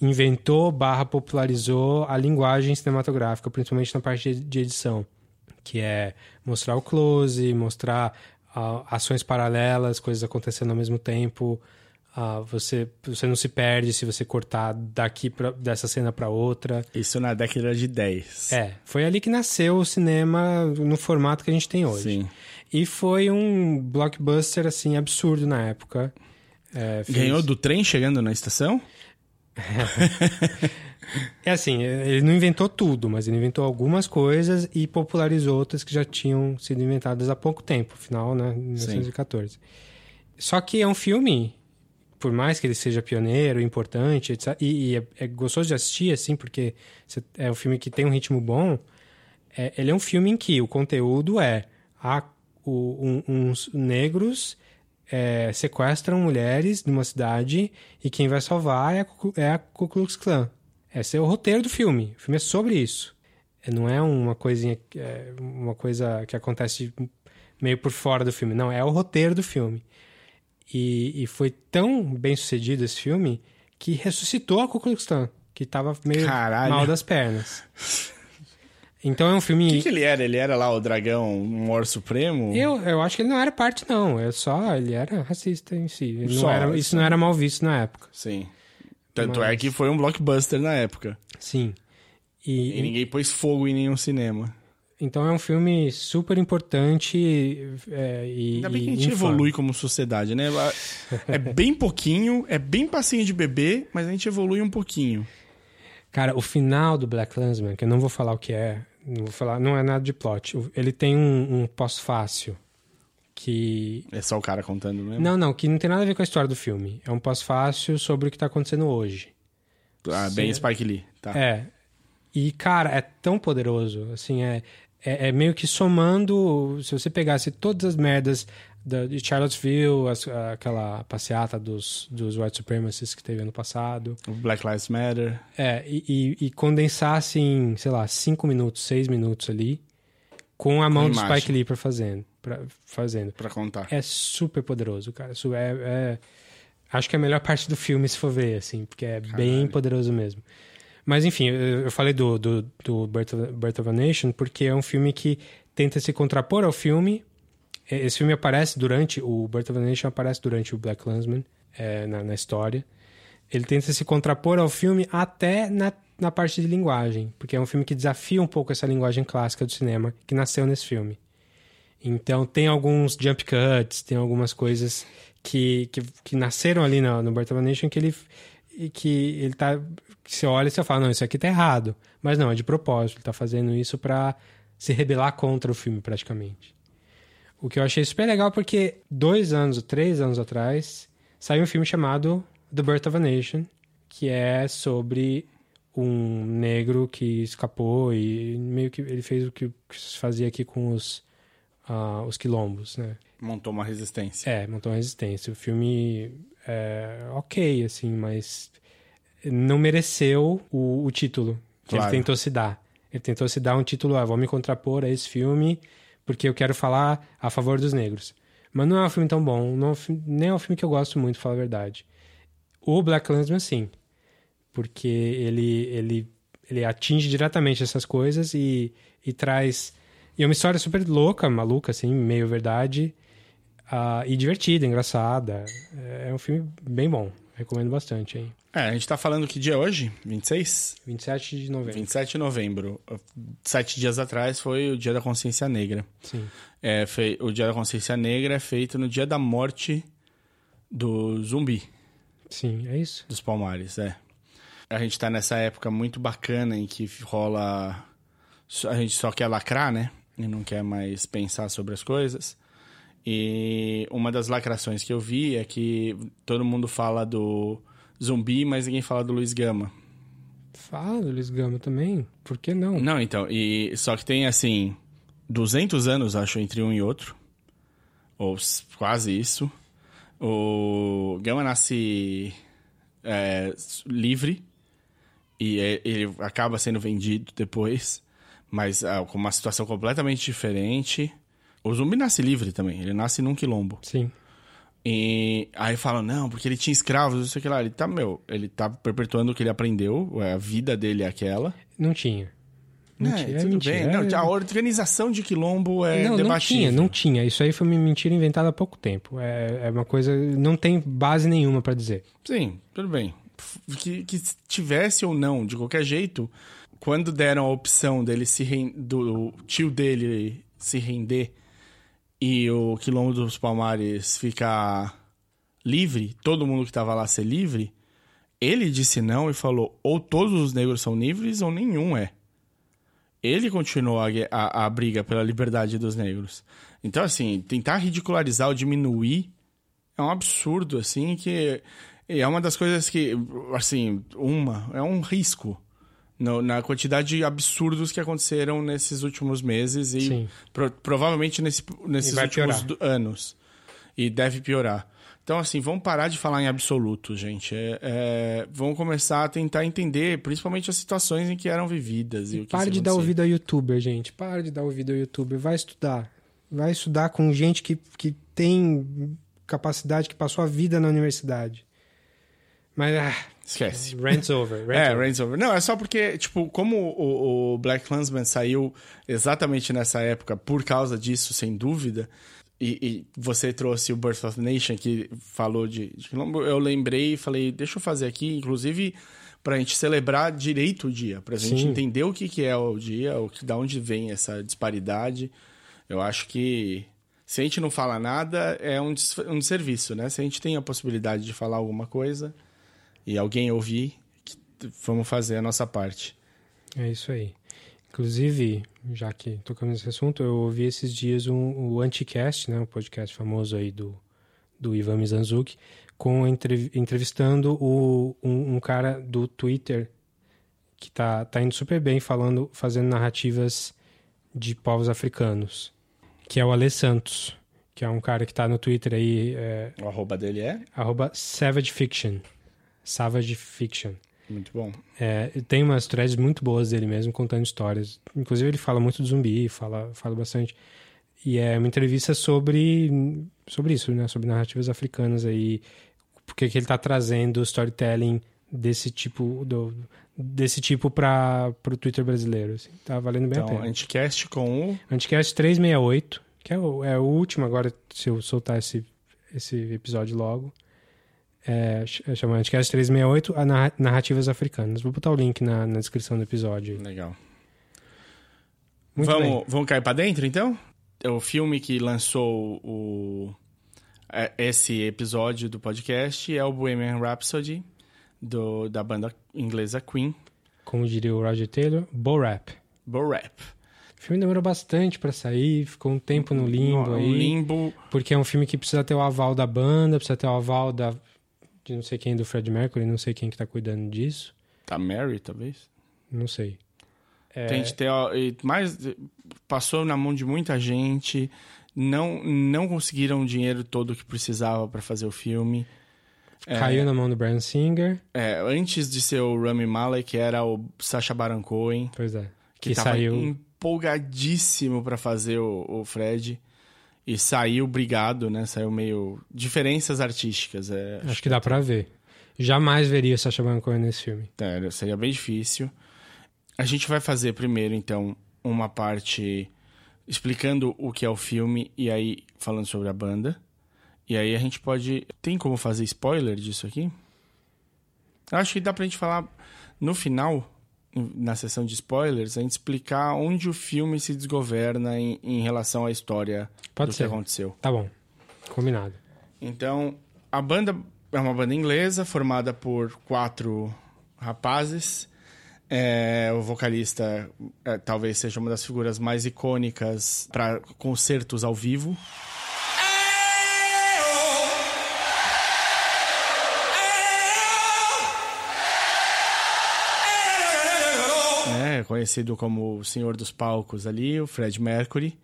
inventou barra popularizou a linguagem cinematográfica, principalmente na parte de- edição. Que é mostrar o close, mostrar ah, ações paralelas, coisas acontecendo ao mesmo tempo. Ah, você, você não se perde se você cortar daqui pra, dessa cena para outra. Isso na década de 10. É, foi ali que nasceu o cinema no formato que a gente tem hoje. Sim. E foi um blockbuster, assim, absurdo na época. É, fez- Ganhou do trem chegando na estação? (laughs) É assim, ele não inventou tudo, mas ele inventou algumas coisas e popularizou outras que já tinham sido inventadas há pouco tempo, afinal, né, em 1914. Só que é um filme, por mais que ele seja pioneiro, importante, etc, e, e é, é gostoso de assistir, assim, porque é um filme que tem um ritmo bom, é, ele é um filme em que o conteúdo é a, o- um- uns negros é, sequestram mulheres numa cidade e quem vai salvar é a, é a Ku Klux Klan. Esse é o roteiro do filme. O filme é sobre isso. É, Não é uma coisinha, é uma coisa que acontece meio por fora do filme. Não, é o roteiro do filme. E, e foi tão bem sucedido esse filme que ressuscitou a Ku Klux Klan, que tava meio Caralho. mal das pernas. Então é um O filme. que, que ele era? Ele era lá o dragão um Supremo? Eu, eu acho que ele não era parte, não. É só, ele era racista em si. Ele não Só, era- só. isso não era mal visto na época. Sim. Tanto Mas- é que foi um blockbuster na época. Sim. E, E ninguém pôs fogo em nenhum cinema. então é um filme super importante é, e. Ainda bem que a gente infame. evolui como sociedade, né? (laughs) É bem pouquinho, é bem passinho de bebê, mas a gente evolui um pouquinho. Cara, o final do Black Klansman, que eu não vou falar o que é, não vou falar, não é nada de plot. Ele tem um, um pós-fácil que É só o cara contando mesmo? Não, não, que não tem nada a ver com a história do filme. É um pós-fácil sobre o que tá acontecendo hoje. Ah, bem Spike Lee, tá. É. E, cara, é tão poderoso. Assim, é, é, é meio que somando. Se você pegasse todas as merdas da, de Charlottesville, as- aquela passeata dos, dos white supremacists que teve ano passado. O Black Lives Matter. É, e, e, e condensasse em, sei lá, cinco minutos, seis minutos ali, com a mão Com do imagem. Spike Lee pra fazendo. Pra, fazendo. Pra contar. É super poderoso, cara. Isso é, é- Acho que é a melhor parte do filme, se for ver, assim, porque é bem poderoso mesmo. Mas, enfim, eu, falei do, do, do Birth, of, Birth of a Nation porque é um filme que tenta se contrapor ao filme. Esse filme aparece durante, o Birth of a Nation aparece durante o Black Klansman, é, na, na história. Ele tenta se contrapor ao filme até na, na parte de linguagem, porque é um filme que desafia um pouco essa linguagem clássica do cinema que nasceu nesse filme. Então tem alguns jump cuts, tem algumas coisas que, que, que nasceram ali no, no Birth Nation que ele, que ele tá. Que você olha e você fala, não, isso aqui tá errado. Mas não, é de propósito, ele tá fazendo isso pra se rebelar contra o filme, praticamente. O que eu achei super legal porque dois anos, três anos atrás, saiu um filme chamado The Birth of a Nation, que é sobre um negro que escapou e meio que ele fez o que se fazia aqui com os, ah, os quilombos, né? Montou uma resistência. É, montou uma resistência. O filme é ok, assim, mas não mereceu o, o título que Claro. ele tentou se dar. Ele tentou se dar um título, ah, vou me contrapor a esse filme porque eu quero falar a favor dos negros. Mas não é um filme tão bom, não é nem é um filme que eu gosto muito, falar a verdade. O Black Klansman, sim. Porque ele, ele, ele atinge diretamente essas coisas e, e traz... E é uma história super louca, maluca, assim, meio verdade. ah, e divertida, engraçada. É um filme bem bom. Recomendo bastante, hein? É, a gente tá falando que dia é hoje? 26? 27 de novembro. 27 de novembro. Sete dias atrás foi o Dia da Consciência Negra. Sim. É, fei- o Dia da Consciência Negra é feito no dia da morte do zumbi, Sim, é isso. dos Palmares, é. A gente tá nessa época muito bacana em que rola... A gente só quer lacrar, né? E não quer mais pensar sobre as coisas. E uma das lacrações que eu vi é que todo mundo fala do zumbi, mas ninguém fala do Luiz Gama. Fala do Luiz Gama também. Por que não? Não, então, e só que tem assim 200 anos, acho, entre um e outro. Ou quase isso. O Gama nasce é, livre e é- ele acaba sendo vendido depois, mas ah, com uma situação completamente diferente. O zumbi nasce livre também, ele nasce num quilombo. Sim. E aí falam, não, porque ele tinha escravos, não sei o que lá. Ele tá, meu, ele tá perpetuando o que ele aprendeu, a vida dele é aquela. Não tinha. Não É. É tudo mentira. bem. Não, a organização de quilombo é não, não tinha, não tinha. Isso aí foi uma mentira inventada há pouco tempo. É, é uma coisa. Não tem base nenhuma pra dizer. Sim, tudo bem. Que, que tivesse ou não, de qualquer jeito, quando deram a opção dele se do tio dele se render e o quilombo dos Palmares ficar livre, todo mundo que tava lá ser livre, ele disse não e falou: ou todos os negros são livres ou nenhum é. Ele continuou a, a, a briga pela liberdade dos negros. Então, assim, tentar ridicularizar ou diminuir é um absurdo, assim, que é uma das coisas que, assim, uma, é um risco no- na quantidade de absurdos que aconteceram nesses últimos meses e pro- provavelmente nesse, nesses E últimos piorar. anos. E deve piorar. Então, assim, vamos parar de falar em absoluto, gente. É, é, vamos começar a tentar entender, principalmente as situações em que eram vividas. E, que Pare de dar ouvido a youtuber, gente. Pare de dar ouvido a youtuber. Vai estudar. Vai estudar com gente que, que tem capacidade, que passou a vida na universidade. Mas, ah, Esquece. rant's over. rant (laughs) É, over. Reigns Over. Não, é só porque, tipo, como o, o Black Klansman saiu exatamente nessa época, por causa disso, sem dúvida, e, e você trouxe o Birth of Nation, que falou de, de quilombo, eu lembrei e falei, deixa eu fazer aqui, inclusive, pra gente celebrar direito o dia, pra gente Sim. entender o que, que é o dia, o que, da onde vem essa disparidade. Eu acho que se a gente não fala nada, é um, des- um desserviço, né? Se a gente tem a possibilidade de falar alguma coisa e alguém ouvir, que- vamos fazer a nossa parte. É isso aí. Inclusive, já que tocamos nesse assunto, eu ouvi esses dias um, o Anticast, né, um podcast famoso aí do, do Ivan Mizanzuki, com entrev- entrevistando o, um, um cara do Twitter que tá, tá indo super bem falando, fazendo narrativas de povos africanos, que é o Ale Santos, que é um cara que tá no Twitter aí, é, O arroba dele é arroba Savage Fiction. Savage Fiction. Muito bom. É, tem umas threads muito boas dele mesmo, contando histórias. Inclusive, ele fala muito do zumbi, fala, fala bastante. E é uma entrevista sobre, sobre isso, né? Sobre narrativas africanas aí. Porque que ele tá trazendo storytelling desse tipo do, desse tipo para o Twitter brasileiro. Assim. Tá valendo bem a Então, pena. Anticast com o Anticast 368, Que é o, é o último agora, se eu soltar esse, esse episódio logo. É, é chama Anticast 368, a narra- Narrativas Africanas. Vou botar o link na, na descrição do episódio. Legal. Muito vamos, bem. vamos cair pra dentro, então? É o filme que lançou o, é, esse episódio do podcast é o Bohemian Rhapsody, do, da banda inglesa Queen, Como diria o Roger Taylor, Bo Rap. Bo Rap. O filme demorou bastante pra sair, ficou um tempo no limbo Um aí. limbo. Porque é um filme que precisa ter o aval da banda, precisa ter o aval da. De não sei quem, do Fred Mercury, não sei quem que tá cuidando disso. Da Mary, talvez. Não sei. É, Tem de ter, ó, mais passou na mão de muita gente, não não conseguiram o dinheiro todo que precisava pra fazer o filme. Caiu na mão do Brian Singer. É, antes de ser o Rami Malek, era o Sacha Baron Cohen, Pois é. que, Que, saiu. empolgadíssimo pra fazer o, o Fred. E saiu brigado, né? Saiu meio... Diferenças artísticas. É, Acho que dá pra ver. Jamais veria o Sacha Baron Cohen nesse filme. É, seria bem difícil. A gente vai fazer primeiro, então, uma parte explicando o que é o filme e aí falando sobre a banda. E aí a gente pode. Tem como fazer spoiler disso aqui? Acho que dá pra gente falar no final, na sessão de spoilers, a gente explicar onde o filme se desgoverna em, em relação à história Pode do ser. que aconteceu. Tá bom. Combinado. Então, a banda é uma banda inglesa formada por quatro rapazes. É, o vocalista é, talvez seja uma das figuras mais icônicas para concertos ao vivo. Conhecido como o Senhor dos Palcos ali, o Fred Mercury.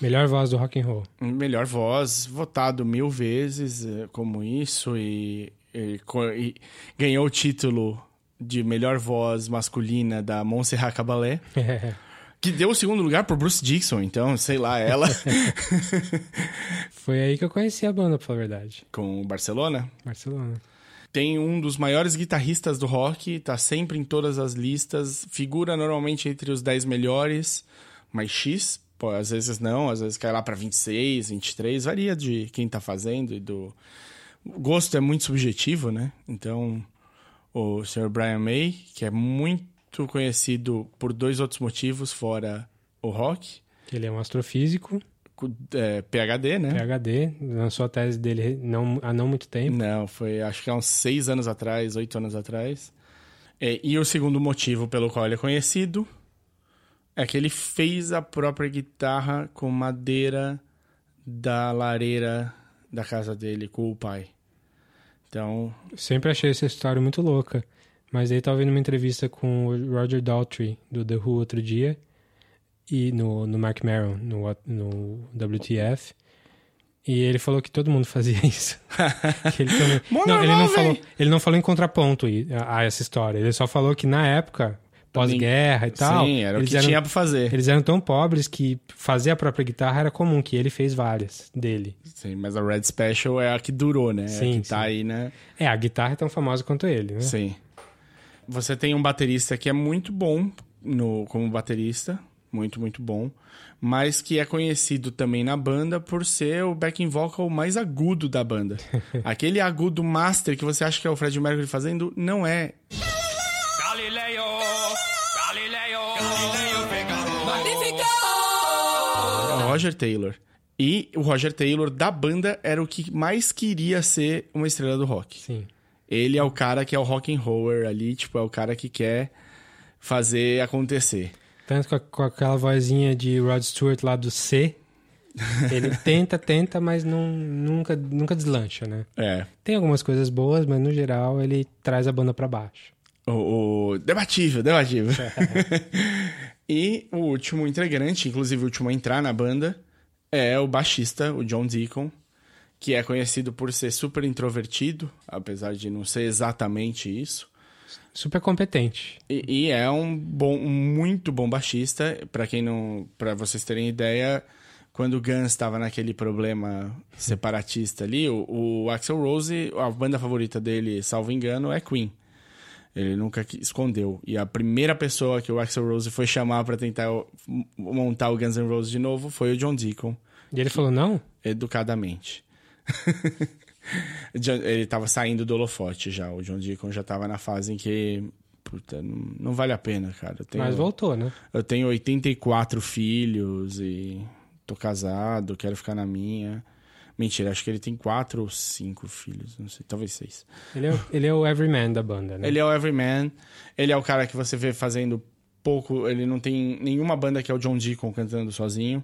Melhor voz do rock and roll. Melhor voz, votado mil vezes eh, como isso e, e e ganhou o título de melhor voz masculina da Montserrat Caballé, (laughs) que deu o segundo lugar pro Bruce Dixon, então, sei lá, ela (laughs) Foi aí que eu conheci a banda, pra falar a verdade. com o Barcelona. Barcelona. Tem um dos maiores guitarristas do rock, tá sempre em todas as listas, figura normalmente entre os 10 melhores, mas X, pô, às vezes não, às vezes cai lá pra 26, 23, varia de quem tá fazendo e do... O gosto é muito subjetivo, né? Então, o Sr. Brian May, que é muito conhecido por dois outros motivos fora o rock, Ele é um astrofísico, é, PhD, né? PhD, lançou a tese dele não, há não muito tempo. Não, foi acho que há uns seis anos atrás, oito anos atrás. É, e o segundo motivo pelo qual ele é conhecido é que ele fez a própria guitarra com madeira da lareira da casa dele com o pai. Então, Sempre achei essa história muito louca. Mas aí tava vendo uma entrevista com o Roger Daltrey, do The Who, outro dia. E no, no Mark Maron, no, no WTF. E ele falou que todo mundo fazia (laughs) isso. (laughs) Ele também- Mó não, ele não, falou, ele não falou em contraponto a, essa história. Ele só falou que na época, pós-guerra e tal... sim, era o que eram- tinha pra fazer. Eles eram tão pobres que fazer a própria guitarra era comum, que ele fez várias dele. Sim, mas a Red Special é a que durou, né? É a Sim, que tá sim. aí, né? É, a guitarra é tão famosa quanto ele, né? Sim. Você tem um baterista que é muito bom no, como baterista, muito, muito bom, mas que é conhecido também na banda por ser o backing vocal mais agudo da banda. (laughs) Aquele agudo master que você acha que é o Fred Mercury fazendo, não é. Galileo, Galileo, Galileo Figaro. Magnifico! É o Roger Taylor. E o Roger Taylor da banda era o que mais queria ser uma estrela do rock. Sim. Ele é o cara que é o rock and roller ali, tipo, é o cara que quer fazer acontecer. Tanto com, a- com aquela vozinha de Rod Stewart lá do C. Ele (laughs) tenta, tenta, mas não, nunca, nunca deslancha, né? É. Tem algumas coisas boas, mas no geral ele traz a banda pra baixo. O, o- Debatível, debatível. (laughs) (laughs) e o último integrante, inclusive o último a entrar na banda, é o baixista, o John Deacon, que é conhecido por ser super introvertido, apesar de não ser exatamente isso. Super competente. E, e é um bom, um muito bom baixista. Pra quem não, para vocês terem ideia, quando o Guns estava naquele problema separatista ali, o, o Axel Rose, a banda favorita dele, salvo engano, é Queen. Ele nunca escondeu. E a primeira pessoa que o Axl Rose foi chamar pra tentar montar o Guns N' Roses de novo foi o John Deacon, E ele falou, não? educadamente. (laughs) Ele tava saindo do holofote já. O John Deacon já tava na fase em que. Puta, não, não vale a pena, cara. Tenho, Mas voltou, né? eu tenho 84 filhos e tô casado, quero ficar na minha. Mentira, acho que ele tem quatro ou cinco filhos, não sei, talvez seis. Ele é, o- ele é o everyman da banda, né? Ele é o everyman, ele é o cara que você vê fazendo pouco, ele não tem nenhuma banda que é o John Deacon cantando sozinho.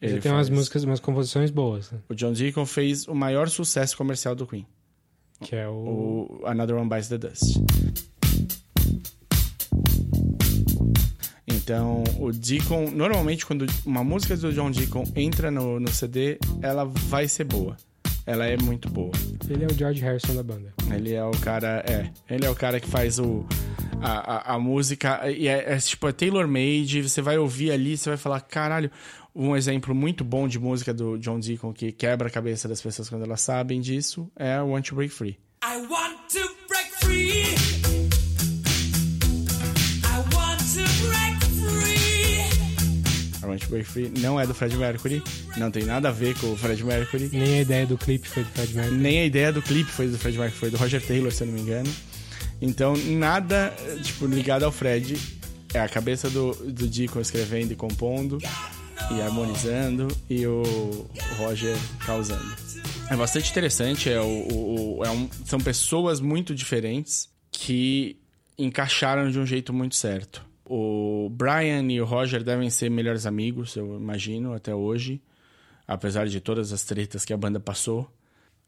Ele, tem umas músicas, umas composições boas, né? O John Deacon fez o maior sucesso comercial do Queen, Que é o... o Another One Bites the Dust. Então, o Deacon, normalmente quando uma música do John Deacon entra no, no CD, ela vai ser boa. Ela é muito boa. Ele é o George Harrison da banda. Ele é o cara, é, ele é o cara que faz o a, a, a música e é, é tipo é tailor made, você vai ouvir ali, você vai falar, caralho, um exemplo muito bom de música do John Deacon que quebra a cabeça das pessoas quando elas sabem disso é Want to Break Free. I want to break free. I want to break free. I Want to Break Free não é do Fred Mercury, não tem nada a ver com o Fred Mercury. Nem a ideia do clipe foi do Fred Mercury. Nem a ideia do clipe foi do Fred Mercury, foi do Roger Taylor, se eu não me engano. Então, nada, tipo, ligado ao Fred. É a cabeça do, do Deacon escrevendo e compondo e harmonizando e o Roger causando. É bastante interessante, é, o, o- é um- são pessoas muito diferentes que encaixaram de um jeito muito certo. O Brian e o Roger devem ser melhores amigos, eu imagino, até hoje. Apesar de todas as tretas que a banda passou.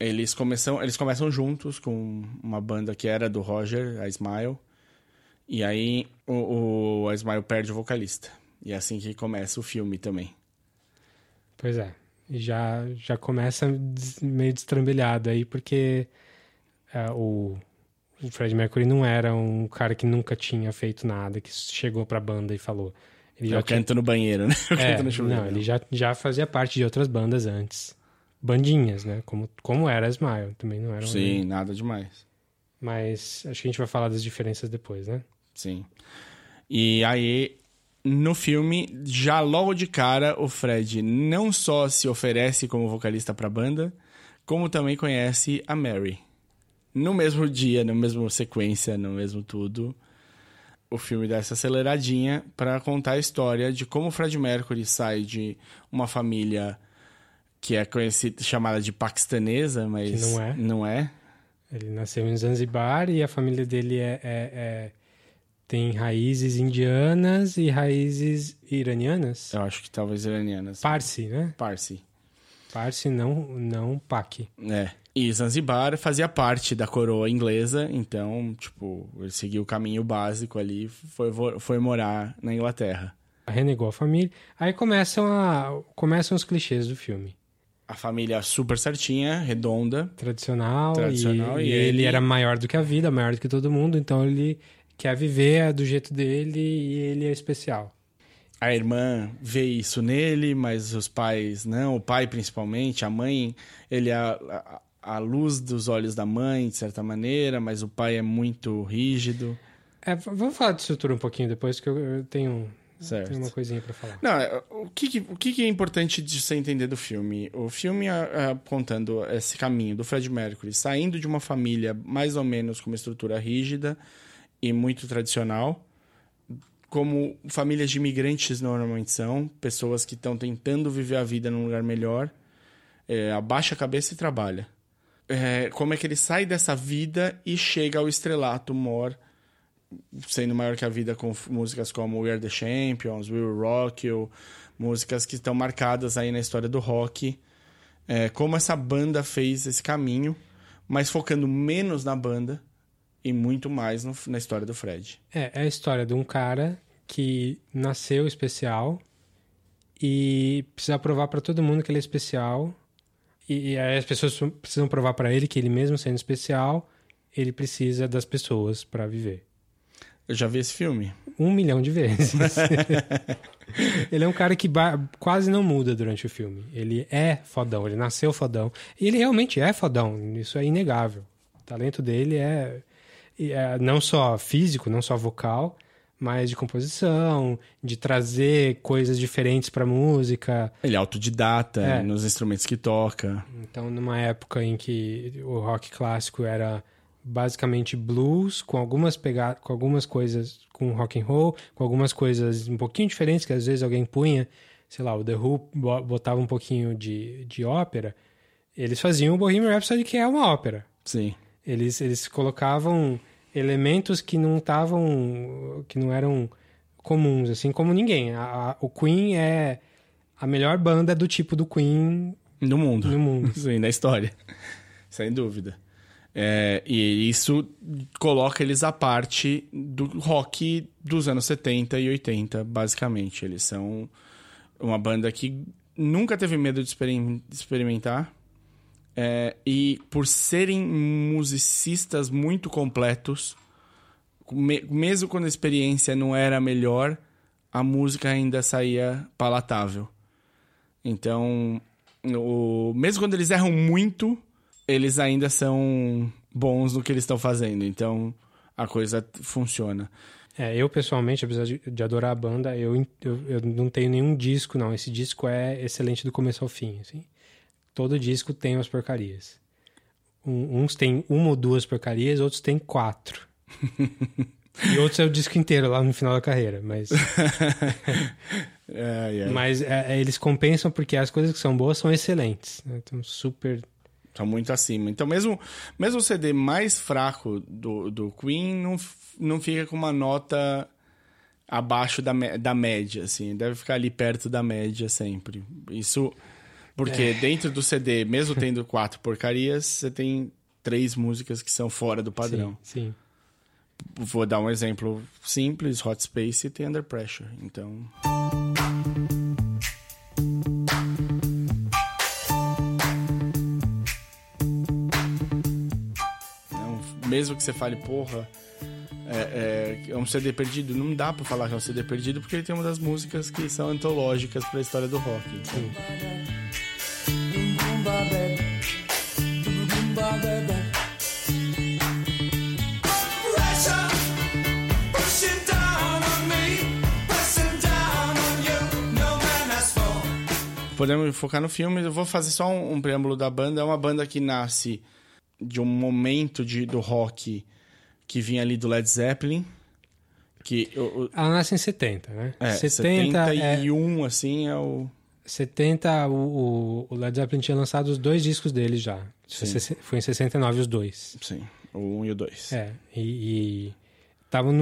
Eles começam, eles começam juntos com uma banda que era do Roger, a Smile. E aí o, o- a Smile perde o vocalista. E é assim que começa o filme também. Pois é. E já, já começa meio destrambelhado aí, porque é, o, o Fred Mercury não era um cara que nunca tinha feito nada, que chegou pra banda e falou. Ele Eu tinha- canto no banheiro, né? (laughs) Eu É, canto no chuveiro. não, ele já, já fazia parte de outras bandas antes. Bandinhas, né? Como, como era a Smile. Também não era Sim, nada demais. Mas acho que a gente vai falar das diferenças depois, né? Sim. E aí, no filme, já logo de cara, o Fred não só se oferece como vocalista pra banda, como também conhece a Mary. No mesmo dia, na mesma sequência, no mesmo tudo, o filme dá essa aceleradinha pra contar a história de como o Fred Mercury sai de uma família que é conhecida, chamada de paquistanesa, mas Que não é. não é. Ele nasceu em Zanzibar e a família dele é, é- é- tem raízes indianas e raízes iranianas. Eu acho que talvez iranianas. Parsi, né? Parsi. Parsi, não, não Paqui. É. E Zanzibar fazia parte da coroa inglesa, então, tipo, ele seguiu o caminho básico ali, foi, foi morar na Inglaterra. Renegou a família. Aí começam, a, começam os clichês do filme. A família super certinha, redonda. Tradicional, Tradicional, e, e e ele... ele- era maior do que a vida, maior do que todo mundo, então ele quer viver do jeito dele e ele é especial. A irmã vê isso nele, mas os pais não, o pai principalmente, a mãe, ele é a, a, a luz dos olhos da mãe, de certa maneira, mas o pai é muito rígido. É, vamos falar de estrutura um pouquinho depois, que eu, eu tenho, Certo. uma coisinha pra falar. Não, é, o que, o que, é importante de você entender do filme? O filme é, é, apontando esse caminho do Fred Mercury, saindo de uma família mais ou menos com uma estrutura rígida e muito tradicional, como famílias de imigrantes normalmente são, pessoas que estão tentando viver a vida num lugar melhor, é, abaixa a cabeça e trabalha. É, como é que ele sai dessa vida e chega ao estrelato mor sendo maior que a vida com músicas como We Are The Champions, We Will Rock You, músicas que estão marcadas aí na história do rock. É, como essa banda fez esse caminho, mas focando menos na banda e muito mais no- na história do Fred. É, é a história de um cara que nasceu especial e precisa provar pra todo mundo que ele é especial. E, e aí as pessoas precisam provar pra ele que ele mesmo sendo especial, ele precisa das pessoas pra viver. Eu já vi esse filme. Um milhão de vezes. (laughs) ele é um cara que quase não muda durante o filme. Ele é fodão, ele nasceu fodão. E ele realmente é fodão, isso é inegável. O talento dele é. E, é, não só físico, não só vocal, mas de composição, de trazer coisas diferentes para música. Ele é autodidata É. nos instrumentos que toca. Então, numa época em que o rock clássico era basicamente blues, com algumas pega com algumas coisas com rock and roll, com algumas coisas um pouquinho diferentes que às vezes alguém punha, sei lá, o The Who bo- botava um pouquinho de, de ópera, eles faziam o Bohemian Rhapsody que é uma ópera. Sim. Eles, eles colocavam elementos que não estavam que não eram comuns, assim como ninguém. A- a- o Queen é a melhor banda do tipo do Queen No mundo. No mundo. (laughs) Sim, na história. Sem dúvida. É, e isso coloca eles à parte do rock dos anos 70 e 80, basicamente. Eles são uma banda que nunca teve medo de experim- de experimentar. É, e por serem musicistas muito completos, me- mesmo quando a experiência não era melhor, a música ainda saía palatável. Então, o... mesmo quando eles erram muito, eles ainda são bons no que eles estão fazendo. Então, a coisa funciona. É, eu pessoalmente, apesar de, de adorar a banda, eu, eu, eu não tenho nenhum disco, não. Esse disco é excelente do começo ao fim, assim. Todo disco tem umas porcarias. Um- uns tem uma ou duas porcarias, outros tem quatro. (laughs) e outros é o disco inteiro lá no final da carreira, mas... (laughs) É, é. Mas é, é, eles compensam porque as coisas que são boas são excelentes. né? Então, super... Tá muito acima. Então, mesmo, mesmo o CD mais fraco do, do Queen não, não fica com uma nota abaixo da, da média, assim. Deve ficar ali perto da média sempre. Isso porque dentro do CD, mesmo tendo quatro porcarias, você tem três músicas que são fora do padrão. Sim, sim. Vou dar um exemplo simples, Hot Space tem Under Pressure. Então, Então, mesmo que você fale, porra, é, é, é um CD perdido, não dá pra falar que é um CD perdido porque ele tem uma das músicas que são antológicas pra história do rock. Então, Pressure podemos focar no filme. Eu vou fazer só um, um preâmbulo da banda. É uma banda que nasce de um momento de, do rock que vinha ali do Led Zeppelin. Que o- o- Ela nasce em 70, né? é, 70, é, 71, assim, é o... 70, o, o- Led Zeppelin tinha lançado os dois discos dele já. Sim. Foi em 69 os dois. Sim, o 1 e o 2. É, e estavam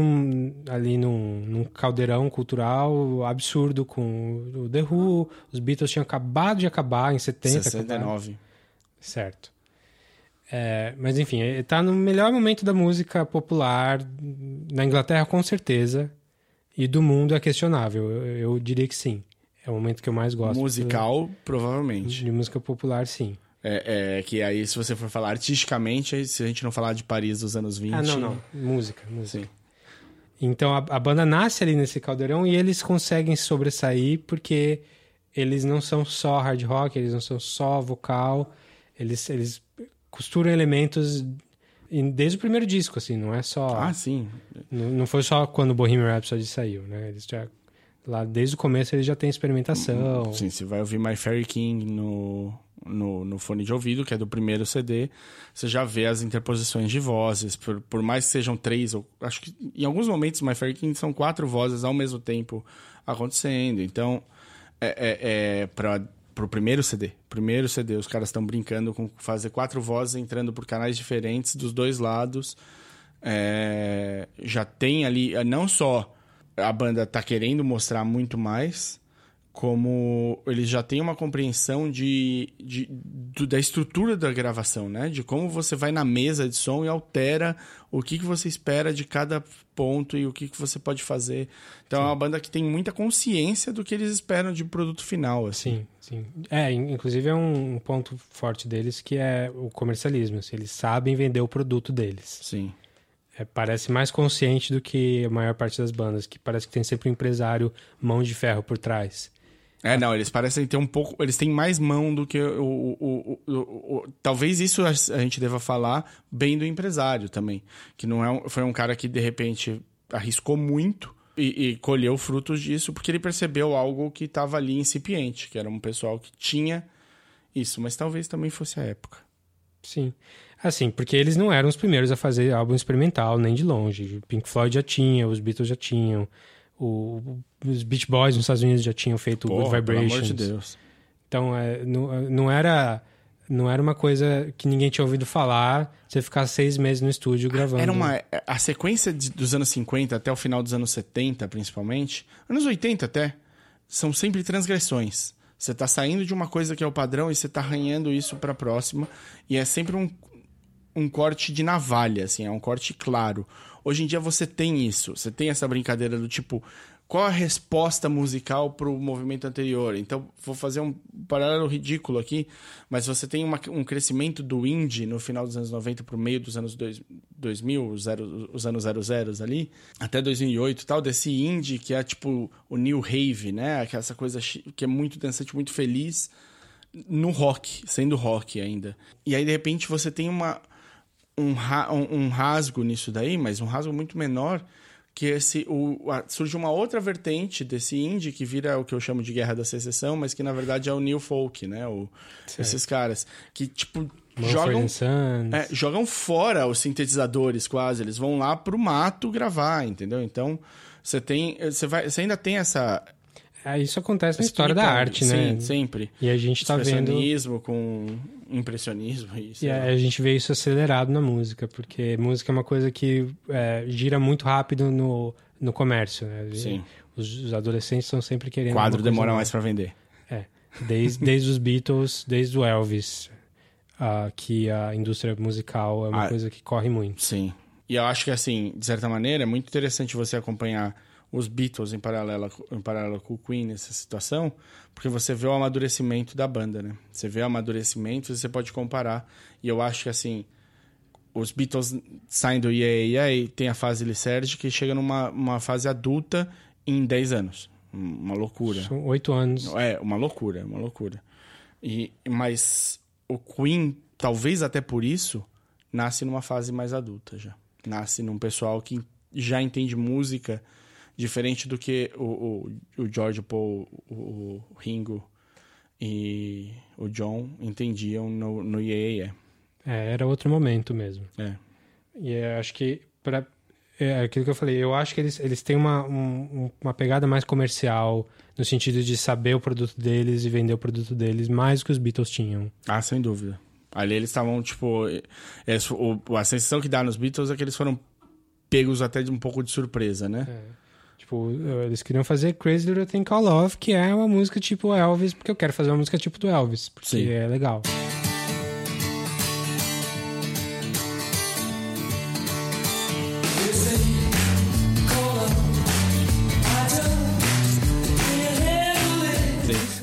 ali num, num caldeirão cultural absurdo com o The Who. Os Beatles tinham acabado de acabar em 70. acabaram. 69. Certo. É, mas enfim, ele tá no melhor momento da música popular na Inglaterra, com certeza. E do mundo é questionável. Eu, eu diria que sim. É o momento que eu mais gosto. Musical, provavelmente. De música popular, sim. É, é, que aí, se você for falar artisticamente, se a gente não falar de Paris dos anos 20... Ah, não, não. Música, música. Sim. Então a, a banda nasce ali nesse caldeirão e eles conseguem se sobressair porque eles não são só hard rock, eles não são só vocal, eles, eles costuram elementos em- desde o primeiro disco, assim, não é só. Ah, sim. Não, não foi só quando o Bohemian Rhapsody saiu, né? Eles já. Lá desde o começo eles já têm experimentação. Sim, você vai ouvir My Fairy King no, no, no fone de ouvido, que é do primeiro CD, você já vê as interposições de vozes, por, por mais que sejam três, ou acho que em alguns momentos My Fairy King são quatro vozes ao mesmo tempo acontecendo. Então, é, é, é para o primeiro CD. Primeiro CD, os caras estão brincando com fazer quatro vozes entrando por canais diferentes dos dois lados. É, já tem ali, é, não só a banda tá querendo mostrar muito mais, como eles já têm uma compreensão de, de- da estrutura da gravação, né? De como você vai na mesa de som e altera o que, que você espera de cada ponto e o que, que você pode fazer. Então é uma banda que tem muita consciência do que eles esperam de produto final, assim. Sim, sim. É, in- inclusive é um ponto forte deles que é o comercialismo. assim, eles sabem vender o produto deles. Sim. É, parece mais consciente do que a maior parte das bandas, que parece que tem sempre um empresário mão de ferro por trás. É, não, eles parecem ter um pouco. Eles têm mais mão do que o. o, o, o- talvez isso a a gente deva falar bem do empresário também. Que não é um- foi um cara que, de repente, arriscou muito e, e colheu frutos disso, porque ele percebeu algo que estava ali incipiente, que era um pessoal que tinha isso, mas talvez também fosse a época. Sim. Assim, porque eles não eram os primeiros a fazer álbum experimental, nem de longe. O Pink Floyd já tinha, os Beatles já tinham, o- os Beach Boys nos Estados Unidos já tinham feito o Good Porra, pelo Vibrations. amor de Deus. Então, é, não, não era não era uma coisa que ninguém tinha ouvido falar, você ficar seis meses no estúdio gravando. Era uma. A sequência de- dos anos 50 até o final dos anos 70, principalmente, anos 80 até, são sempre transgressões. Você tá saindo de uma coisa que é o padrão e você tá arranhando isso pra próxima. E é sempre um, um corte de navalha, assim, é um corte claro. Hoje em dia você tem isso, você tem essa brincadeira do tipo, qual a resposta musical pro movimento anterior? Então, vou fazer um paralelo ridículo aqui, mas você tem uma- um crescimento do indie no final dos anos 90 pro meio dos anos dois- 2000, os, zero, os anos 00 ali, até 2008 e tal, desse indie que é tipo o new rave, né? É Essa coisa que é muito dançante, muito feliz, no rock, sendo rock ainda. E aí, de repente, você tem uma, um, ra- um, um rasgo nisso daí, mas um rasgo muito menor, que esse o, a- surge uma outra vertente desse indie que vira o que eu chamo de Guerra da Secessão, mas que na verdade é o new folk, né? O, esses caras que, tipo, jogam... É, jogam fora os sintetizadores quase, eles vão lá pro mato gravar, entendeu? Então, você tem, você vai, você ainda tem essa isso acontece na história da arte, Sim, né? sempre. E a gente tá vendo com impressionismo e E a, a gente vê isso acelerado na música, porque música é uma coisa que é, gira muito rápido no, no comércio. Né? Sim. Os, os adolescentes estão sempre querendo. O quadro demora nova. mais pra vender. É, desde, (laughs) desde os Beatles, desde o Elvis, ah, que a indústria musical é uma Ah. coisa que corre muito. Sim. E eu acho que, assim, de certa maneira, é muito interessante você acompanhar os Beatles em paralelo, em paralelo com o Queen nessa situação, porque você vê o amadurecimento da banda, né? Você vê o amadurecimento e você pode comparar. E eu acho que, assim, os Beatles saem do Yeah, Yeah e tem a fase Licerge que chega numa uma fase adulta em 10 anos. Uma loucura. São oito anos. É, uma loucura, uma loucura. E, mas o Queen, talvez até por isso, nasce numa fase mais adulta já. Nasce num pessoal que já entende música diferente do que o, o, o George, Paul, o, o Ringo e o John entendiam no, no Yeah, É, era outro momento mesmo. É. E eu acho que para é aquilo que eu falei, eu acho que eles, eles têm uma, um- uma pegada mais comercial, no sentido de saber o produto deles e vender o produto deles, mais do que os Beatles tinham. Ah, sem dúvida. Ali eles estavam, tipo. eles- o- a sensação que dá nos Beatles é que eles foram pegos até de um pouco de surpresa, né? Tipo, eles queriam fazer Crazy Little Thing Called Love, que é uma música tipo Elvis, porque eu quero fazer uma música tipo do Elvis, porque Sim. é legal.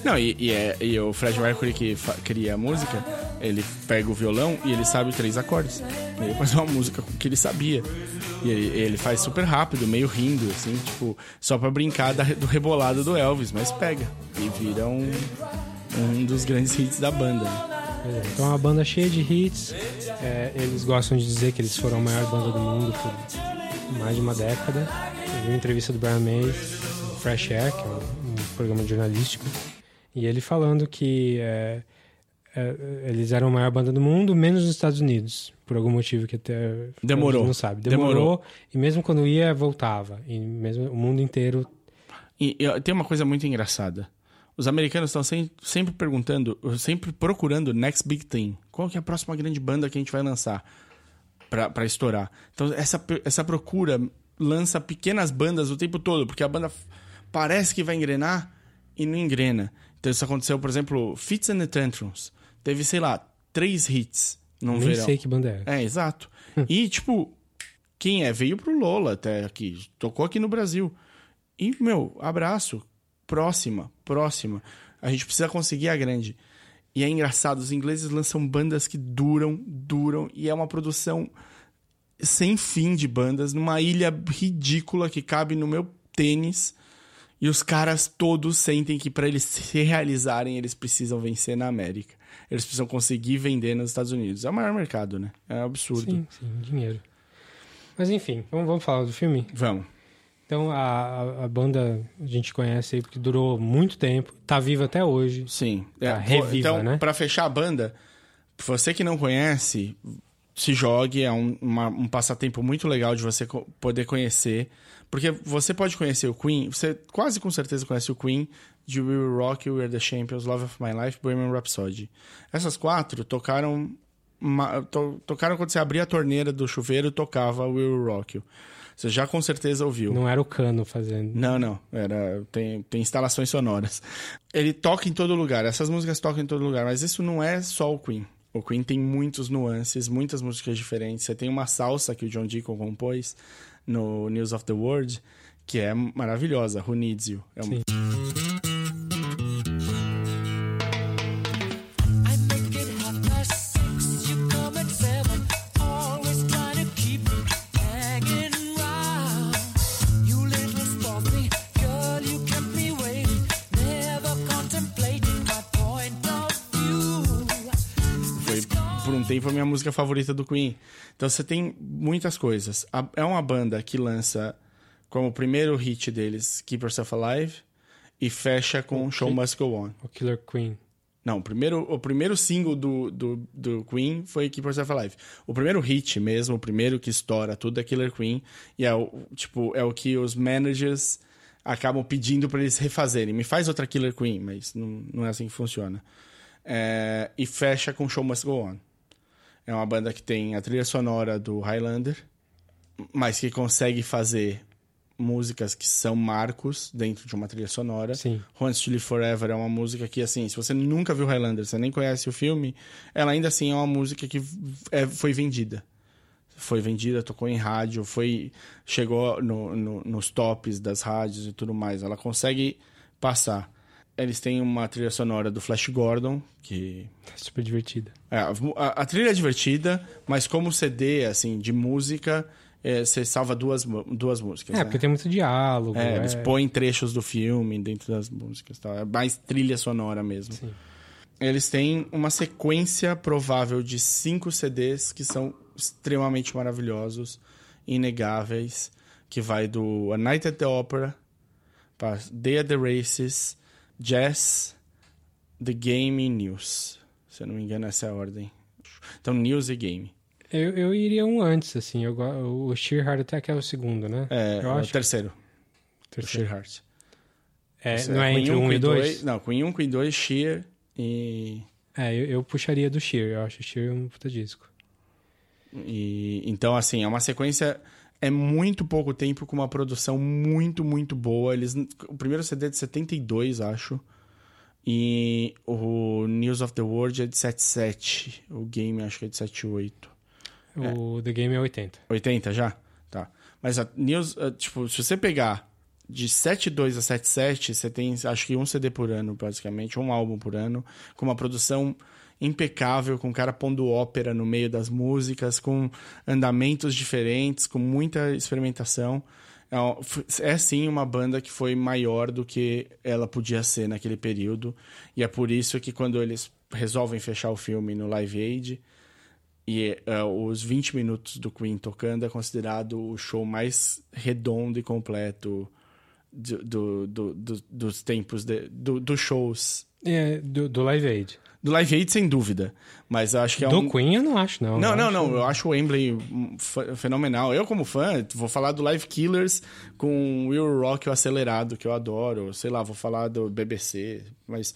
Não, e, e é- e o Fred Mercury que cria a música, ele pega o violão e ele sabe três acordes. Ele faz uma música que ele sabia. E ele, ele faz super rápido, meio rindo, assim, tipo, só pra brincar da- do rebolado do Elvis, mas pega. E vira um, um dos grandes hits da banda. né? Então é uma banda cheia de hits. É, eles gostam de dizer que eles foram a maior banda do mundo por mais de uma década. Eu vi uma entrevista do Brian May, Fresh Air, que é um, um programa jornalístico, e ele falando que é, é, eles eram a maior banda do mundo, menos nos Estados Unidos, por algum motivo que até Demorou. não sabe. Demorou, Demorou. e mesmo quando ia voltava, e mesmo o mundo inteiro E, e tem uma coisa muito engraçada. Os americanos estão sem- sempre perguntando, sempre procurando next big thing. Qual que é a próxima grande banda que a gente vai lançar pra, pra estourar? Então, essa, essa procura lança pequenas bandas o tempo todo, porque a banda parece que vai engrenar e não engrena. Então, isso aconteceu, por exemplo, Fits and the Tantrums. Teve, sei lá, três hits num nem verão. sei que banda é. É, exato. e, tipo, quem é? Veio pro Lola até aqui. Tocou aqui no Brasil. E, meu, abraço. Próxima, próxima. A gente precisa conseguir a grande. E é engraçado, os ingleses lançam bandas que duram, duram. E é uma produção sem fim de bandas, numa ilha ridícula que cabe no meu tênis. E os caras todos sentem que para eles se realizarem, eles precisam vencer na América. Eles precisam conseguir vender nos Estados Unidos. É o maior mercado, né? É absurdo. Sim, sim, dinheiro. Mas enfim, vamos, vamos falar do filme? Vamos. Então, a, a- banda a gente conhece aí porque durou muito tempo, tá viva até hoje. Sim. Tá É, reviva, então, né? pra fechar a banda, você que não conhece, se jogue. É um, uma- um passatempo muito legal de você poder conhecer. Porque você pode conhecer o Queen, você quase com certeza conhece o Queen de We Will Rock You, We're the Champions, Love of My Life, Bohemian Rhapsody. Essas quatro tocaram. ma- to- tocaram quando você abria a torneira do chuveiro, tocava We Will Rock You. Você já com certeza ouviu. Não era o Cano fazendo. Não, não. Era, tem, tem instalações sonoras. Ele toca em todo lugar. Essas músicas tocam em todo lugar. Mas isso não é só o Queen. O Queen tem muitos nuances, muitas músicas diferentes. Você tem uma salsa que o John Deacon compôs no News of the World, que é maravilhosa. You. É um- tempo a minha música favorita do Queen. Então você tem muitas coisas. É uma banda que lança como primeiro hit deles Keep Yourself Alive e fecha com Show Must Go On. O Killer Queen. Não, o primeiro, o primeiro single do, do, do Queen foi Keep Yourself Alive. O primeiro hit mesmo, o primeiro que estoura tudo é Killer Queen. E é o, tipo, é o que os managers acabam pedindo pra eles refazerem. Me faz outra Killer Queen, mas não, não é assim que funciona. É, e fecha com Show Must Go On. É uma banda que tem a trilha sonora do Highlander, mas que consegue fazer músicas que são marcos dentro de uma trilha sonora. Sim. Wants to Live Forever é uma música que, assim, se você nunca viu Highlander, você nem conhece o filme, ela ainda assim é uma música que é, foi vendida. Foi vendida, tocou em rádio, foi chegou no- no- nos tops das rádios e tudo mais. Ela consegue passar. Eles têm uma trilha sonora do Flash Gordon, que Super divertida. é, a, a- trilha é divertida, mas como CD, assim, de música, é, você salva duas, duas músicas. É, né? porque tem muito diálogo. É, é- eles põem trechos do filme dentro das músicas. Tal. É mais trilha sonora mesmo. Sim. Eles têm uma sequência provável de cinco CDs que são extremamente maravilhosos, inegáveis, que vai do A Night at the Opera, para Day at the Races, Jazz, The Game e News. Se eu não me engano, essa é a ordem. Então, News e Game. Eu, eu iria um antes, assim. Eu, o Sheer Heart Attack é o segundo, né? É, eu é o acho. terceiro, do terceiro. Sheer Heart. É, Esse não é entre um, um e Queen dois? Não, Queen 1, Queen 2, Sheer e... É, eu, eu puxaria do Sheer. Eu acho o Sheer um puta disco. E, então, assim, é uma sequência. É muito pouco tempo com uma produção muito, muito boa. Eles, o primeiro CD é de 72, acho. E o News of the World é de 77. O game acho que é de 78. O The Game é 80. 80 já? Tá. Mas a News, eh, tipo, se você pegar de 72 a 77, você tem acho que um CD por ano, basicamente, um álbum por ano, com uma produção impecável, com o cara pondo ópera no meio das músicas, com andamentos diferentes, com muita experimentação. É, é sim uma banda que foi maior do que ela podia ser naquele período. E é por isso que quando eles resolvem fechar o filme no Live Aid, e é, os 20 minutos do Queen tocando é considerado o show mais redondo e completo do, do- do- do- dos tempos, de, do- dos shows. É, do Live Aid. Do Live Aid, sem dúvida. Mas acho que é do um... Queen eu não acho, não. Não, não, acho- não. Eu acho o Wembley hum, fe- fenomenal. Eu, como fã, vou falar do Live Killers com Will Rock o acelerado, que eu adoro. Sei lá, vou falar do BBC. Mas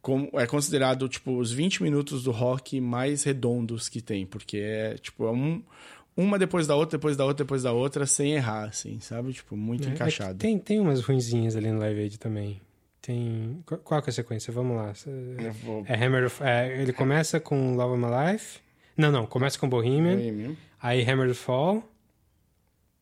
como, é considerado, tipo, os 20 minutos do rock mais redondos que tem. Porque é, tipo, é um, uma depois da outra, depois da outra, depois da outra, sem errar, assim, sabe? Tipo, muito É, é encaixado. tem, tem umas ruinzinhas ali no Live Aid também. Tem. Qual, que é a sequência? Vamos lá. Vou... É Hammer of, é, ele começa com Love of My Life. Não, não. Começa com Bohemian. Bohemian. Aí Hammer of Fall.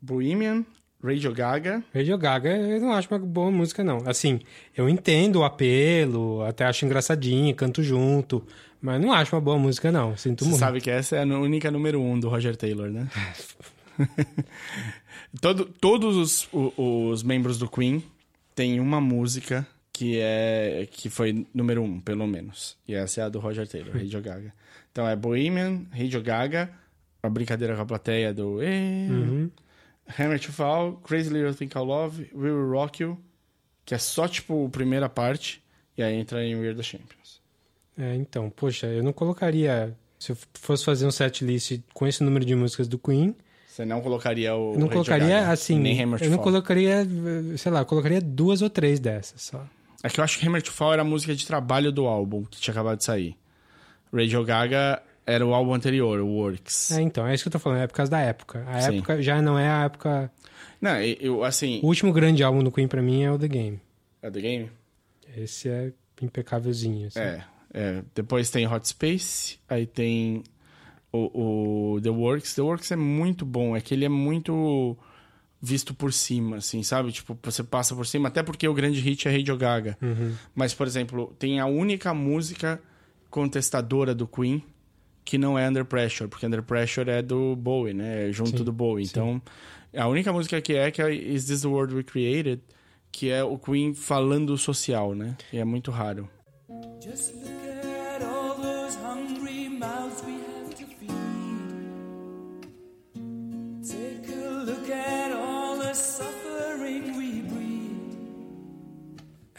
Bohemian, Radio Gaga. Radio Gaga, eu não acho uma boa música, não. Assim, eu entendo o apelo, até acho engraçadinho, canto junto. Mas não acho uma boa música, não. Sinto Você muito. sabe que essa é a única número um do Roger Taylor, né? (laughs) Todo- todos os, o- os membros do Queen tem uma música que é que foi número um, pelo menos. E essa é a do Roger Taylor, Radio Gaga. Então é Bohemian, Radio Gaga, a brincadeira com a plateia do eh, Hammer to Fall, Crazy Little Thing Called Love, We Will Rock You, que é só tipo a primeira parte, e aí entra em We're the Champions. É, então, poxa, eu não colocaria. Se eu fosse fazer um set list com esse número de músicas do Queen, Você não colocaria o eu não Radio colocaria Gaga, assim. nem Hammer to eu não Fall. colocaria, sei lá, eu colocaria duas ou três dessas só. É que eu acho que Hammer to Fall era a música de trabalho do álbum, que tinha acabado de sair. Radio Gaga era o álbum anterior, o Works. É, então, é isso que eu tô falando, é por causa da época. A Sim. época já não é a época. Não, eu, assim... O último grande álbum do Queen pra mim é o The Game. É The Game? Esse é impecávelzinho. Assim. É, é. Depois tem Hot Space, aí tem o, o The Works. The Works é muito bom, é que ele é muito visto por cima, assim, sabe? Tipo, você passa por cima, até porque o grande hit é Radio Gaga. Mas, por exemplo, tem a única música contestadora do Queen que não é Under Pressure, porque Under Pressure é do Bowie, né? É junto Sim, do Bowie. sim. Então, a única música que é que é Is This the World We Created, que é o Queen falando social, né? E é muito raro. Just look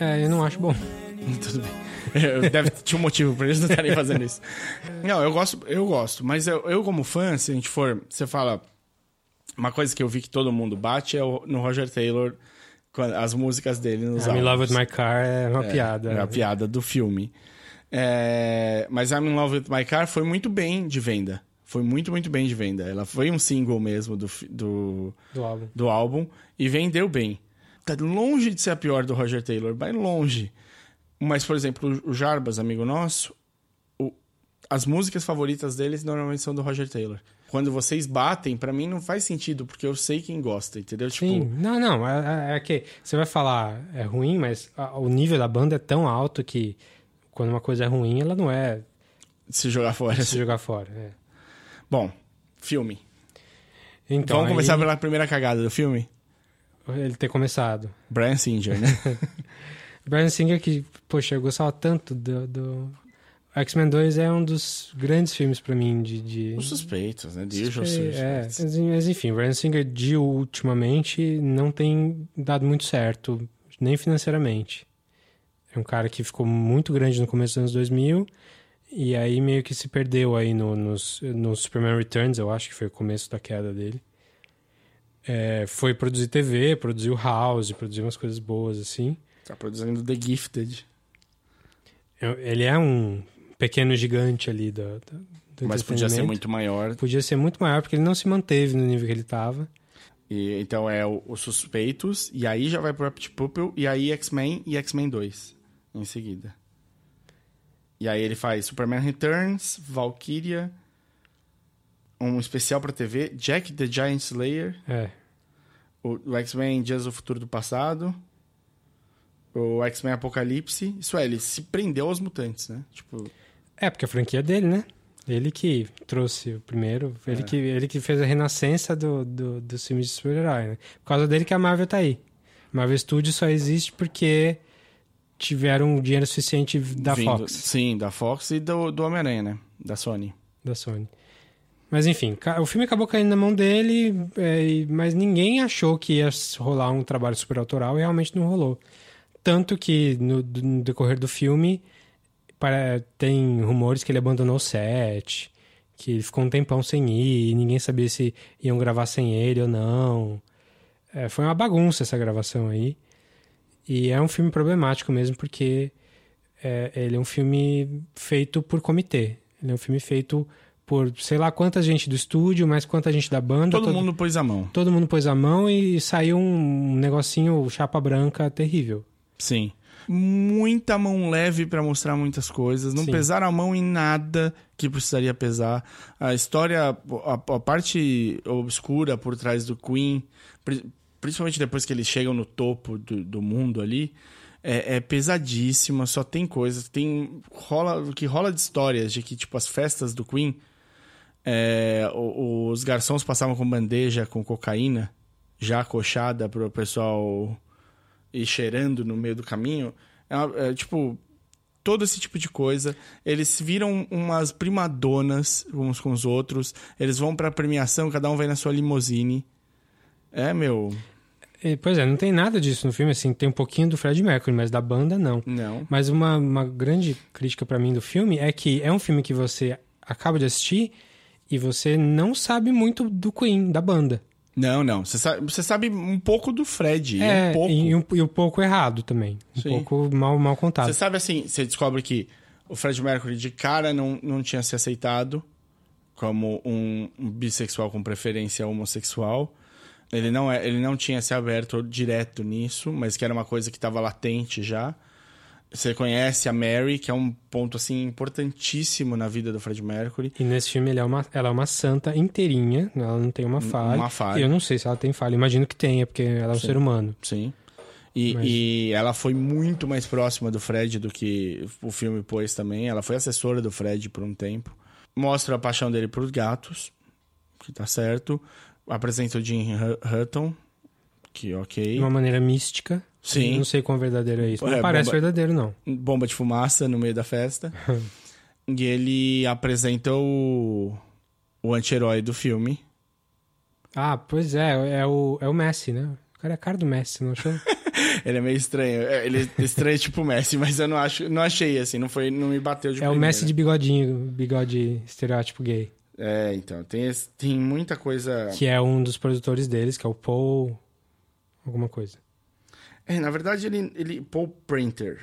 É, eu não acho bom. (laughs) Tudo bem. Deve ter um motivo pra eles não estarem fazendo isso. Não, eu gosto, eu gosto. Mas eu, eu, como fã, se a gente for... Você fala... Uma coisa que eu vi que todo mundo bate é o- no Roger Taylor, as músicas dele nos I'm in Love with My Car é uma É, piada. É a piada do filme. É, mas I'm in Love with My Car foi muito bem de venda. Foi muito, muito bem de venda. Ela foi um single mesmo do, do, Do álbum. do álbum e vendeu bem. Tá longe de ser a pior do Roger Taylor, vai longe. Mas, por exemplo, o Jarbas, amigo nosso, o- as músicas favoritas deles normalmente são do Roger Taylor. Quando vocês batem, pra mim não faz sentido, porque eu sei quem gosta, entendeu? Sim, Tipo, não, não, é, é- é que você vai falar é ruim, mas o nível da banda é tão alto que quando uma coisa é ruim, ela não é se jogar fora. se jogar fora. é. Bom, filme. Então, Vamos aí, começar pela primeira cagada do filme? Ele ter começado. Brian Singer, né? (laughs) Brian Singer, que, poxa, eu gostava tanto do. do... X-Men 2 é um dos grandes filmes pra mim de. de... Os suspeitos, né? The Usual É, Suspects. mas, mas enfim, Brian Singer de ultimamente não tem dado muito certo, nem financeiramente. É um cara que ficou muito grande no começo dos anos 2000 e aí meio que se perdeu aí no, nos, no Superman Returns, eu acho que foi o começo da queda dele. É, foi produzir TV, produziu House, produziu umas coisas boas assim. Tá produzindo The Gifted. Ele é um pequeno gigante ali do, do, do Mas podia ser muito maior. Podia ser muito maior, porque ele não se manteve no nível que ele estava. E, então é o, os Suspeitos, e aí já vai pro Rapid Pupil, e aí X-Men e X-Men 2 em seguida. E aí ele faz Superman Returns, Valkyria, um especial pra TV, Jack the Giant Slayer, É, o, X-Men Dias do Futuro do Passado, o X-Men Apocalipse. Isso é, ele se prendeu aos mutantes, né? Tipo, É, porque a franquia é dele, né? Ele que trouxe o primeiro, É. ele, que, ele que fez a renascença do, do, dos filmes de super-herói, né? Por causa dele que a Marvel tá aí. Marvel Studios só existe porque tiveram dinheiro suficiente da vindo- Fox, Sim, da Fox e do, do Homem-Aranha, né? Da Sony. da Sony. Mas enfim, o filme acabou caindo na mão dele, é, mas ninguém achou que ia rolar um trabalho super autoral e realmente não rolou. Tanto que no, no decorrer do filme para- tem rumores que ele abandonou o set, que ele ficou um tempão sem ir, e ninguém sabia se iam gravar sem ele ou não. É, foi uma bagunça essa gravação aí. E é um filme problemático mesmo, porque é, ele é um filme feito por comitê. Ele é um filme feito por sei lá quanta gente do estúdio, mais quanta gente da banda. Todo mundo pôs a mão. Todo mundo pôs a mão e saiu um negocinho chapa branca terrível. Sim. Muita mão leve pra mostrar muitas coisas. Não Sim. pesaram a mão em nada que precisaria pesar. A história, a, a parte obscura por trás do Queen, pri- principalmente depois que eles chegam no topo do, do mundo ali, é, é pesadíssima. Só tem coisas. Tem rola o que rola de histórias de que tipo as festas do Queen, é, o- os garçons passavam com bandeja com cocaína já acochada pro pessoal e cheirando no meio do caminho. É, é, tipo, todo esse tipo de coisa. Eles viram umas primadonas uns com os outros. Eles vão pra premiação, cada um vai na sua limusine. É, meu. E, Pois é, não tem nada disso no filme, assim, tem um pouquinho do Fred Mercury, mas da banda não. Não. Mas uma, uma grande crítica pra mim do filme é que é um filme que você acaba de assistir e você não sabe muito do Queen, da banda. Não, não. Você sabe, você sabe um pouco do Fred. e é, um pouco. E, um, e um pouco errado também. Um Sim. pouco mal, mal contado. Você sabe assim, você descobre que o Fred Mercury de cara não, não tinha se aceitado como um, um bissexual com preferência homossexual. Ele não, é, ele não tinha se aberto direto nisso, mas que era uma coisa que estava latente já. Você conhece a Mary, que é um ponto assim importantíssimo na vida do Fred Mercury. E nesse filme é uma, ela é uma santa inteirinha, ela não tem uma falha. uma falha. E eu não sei se ela tem falha, imagino que tenha, porque ela é um ser humano. Sim. E, Mas- e ela foi muito mais próxima do Fred do que o filme pôs também. Ela foi assessora do Fred por um tempo. Mostra a paixão dele por gatos, que tá certo. Apresenta o Jim Hu- Hutton, que ok. De uma maneira mística. Sim. Eu Não sei quão verdadeiro é isso. Não É, parece bomba- verdadeiro, não. Bomba de fumaça no meio da festa. (laughs) e ele apresenta o, o anti-herói do filme. Ah, pois é, é o, é o Messi, né? O cara é a cara do Messi, não achou? (laughs) Ele é meio estranho. É, Ele é estranho tipo Messi, mas eu não acho, não achei assim, não foi, não me bateu de é o primeira. Messi de bigodinho, bigode estereótipo gay. É, então, tem, tem muita coisa. Que é um dos produtores deles, que é o Paul... Alguma coisa. É, na verdade, ele, ele. Paul Printer.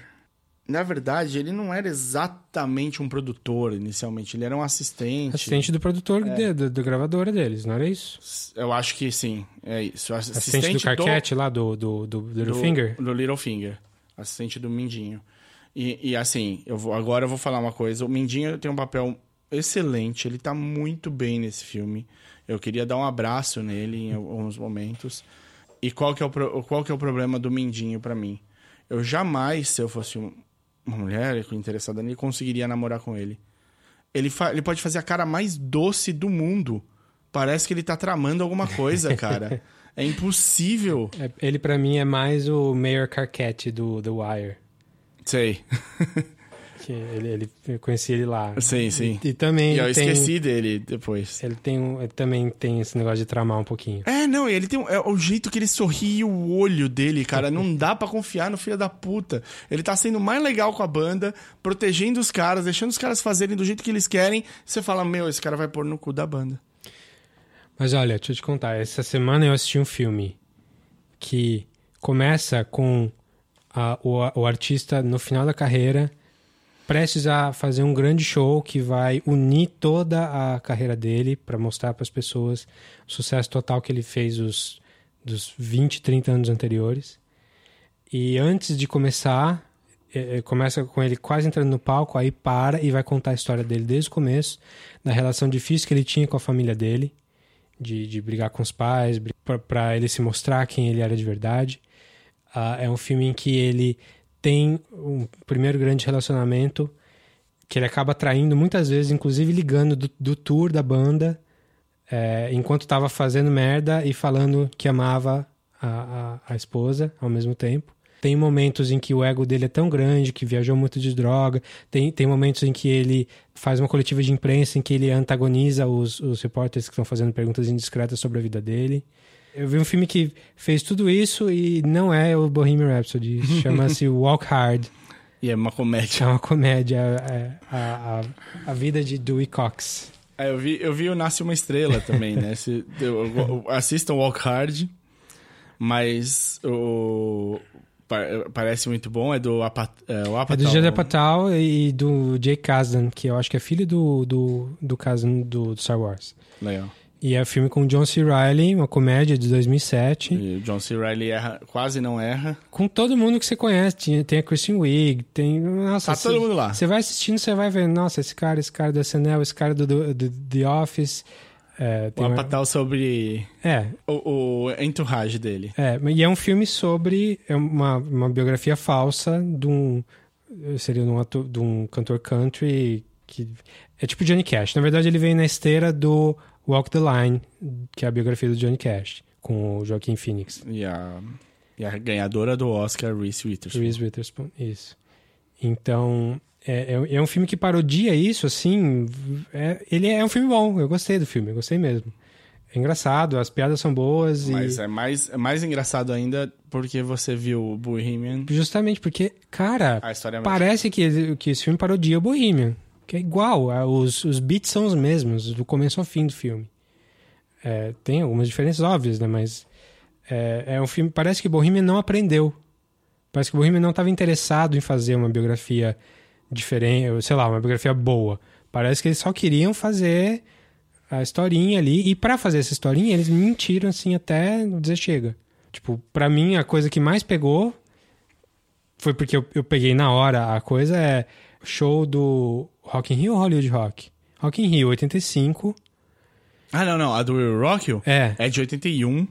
Na verdade, ele não era exatamente um produtor inicialmente, ele era um assistente. Assistente do produtor, É. de- do, do gravadora deles, não era isso? Eu acho que sim, é isso. Assistente, do Carquete lá, do, do, do, do Littlefinger? Do Littlefinger. Assistente do Mindinho. E, e assim, eu vou, agora eu vou falar uma coisa. O Mindinho tem um papel excelente, ele tá muito bem nesse filme. Eu queria dar um abraço nele em alguns momentos. E qual que é o, pro- qual que é o problema do Mindinho pra mim? Eu jamais, se eu fosse um- uma mulher interessada nele, conseguiria namorar com ele. Ele, fa- ele pode fazer a cara mais doce do mundo. Parece que ele tá tramando alguma coisa, (laughs) cara. É impossível. É, ele pra mim é mais o Mayor Carquette do The Wire. Sei. (laughs) Que ele, ele, eu conheci ele lá. Sim, sim. E, e também E eu tem, esqueci dele depois. ele tem um, ele também tem esse negócio de tramar um pouquinho. É, não, ele tem um- é, o jeito que ele sorri o olho dele, cara, não dá pra confiar no filho da puta. Ele tá sendo mais legal com a banda, protegendo os caras, deixando os caras fazerem do jeito que eles querem. Você fala, meu, esse cara vai pôr no cu da banda. Mas olha, deixa eu te contar. Essa semana eu assisti um filme que começa com a- o, o artista no final da carreira prestes a fazer um grande show que vai unir toda a carreira dele para mostrar para as pessoas o sucesso total que ele fez os, dos 20, 30 anos anteriores. E antes de começar, eh, eh, começa com ele quase entrando no palco, aí para e vai contar a história dele desde o começo, da relação difícil que ele tinha com a família dele, de, de brigar com os pais, para ele se mostrar quem ele era de verdade. Ah, é um filme em que ele tem um primeiro grande relacionamento que ele acaba traindo muitas vezes, inclusive ligando do, do tour da banda é, enquanto estava fazendo merda e falando que amava a, a, a esposa ao mesmo tempo. Tem momentos em que o ego dele é tão grande que viajou muito de droga. Tem, tem momentos em que ele faz uma coletiva de imprensa em que ele antagoniza os, os repórteres que estão fazendo perguntas indiscretas sobre a vida dele. Eu vi um filme que fez tudo isso e não é o Bohemian Rhapsody. (laughs) Chama-se Walk Hard. E é uma É comédia. uma comédia. É, a, a, a vida de Dewey Cox. É, eu, vi, eu vi o Nasce Uma Estrela também, né? Se, eu, eu, assistam Walk Hard, mas o... pa- Parece muito bom, é do Apa, é, o É Apatow. do Judd Patal e do Jake Kasdan, que eu acho que é filho do, do, do Kasdan do, do Star Wars. Legal. E é um filme com John C. Reilly, uma comédia de 2007. E o John C. Reilly erra, quase não erra. Com todo mundo que você conhece. Tem, tem a Kristen Wiig, tem... Nossa, Tá todo mundo lá. Você vai assistindo, você vai vendo, nossa, esse cara, esse cara do SNL, esse cara do, do, do The Office. É, O tem uma- Apatow sobre é, o, o entourage dele. É, e é um filme sobre é uma, uma biografia falsa de um seria de um, ator, de um cantor country que é tipo Johnny Cash. Na verdade, ele vem na esteira do Walk the Line, que é a biografia do Johnny Cash, com o Joaquin Phoenix. E a... E a ganhadora do Oscar, Reese Witherspoon. Reese Witherspoon, isso. Então, é, é- é um filme que parodia isso, assim. é- ele é um filme bom, eu gostei do filme, eu gostei mesmo. É engraçado, as piadas são boas e. Mas é mais, é mais engraçado ainda porque você viu o Bohemian. Justamente porque, cara, é parece que, que esse filme parodia o Bohemian. Que é igual, a- os, os beats são os mesmos, do começo ao fim do filme. É, tem algumas diferenças óbvias, né? Mas é, é um filme. Parece que Bohemian não aprendeu. Parece que Bohemian não estava interessado em fazer uma biografia diferente, sei lá, uma biografia boa. Parece que eles só queriam fazer a historinha ali. E pra fazer essa historinha, eles mentiram assim até dizer chega. Tipo, pra mim, a coisa que mais pegou foi porque eu, eu peguei na hora. A coisa é show do Rock in Rio ou Hollywood Rock? Rock in Rio, 85. Ah, não, não. A do Will Rock É. é de 81.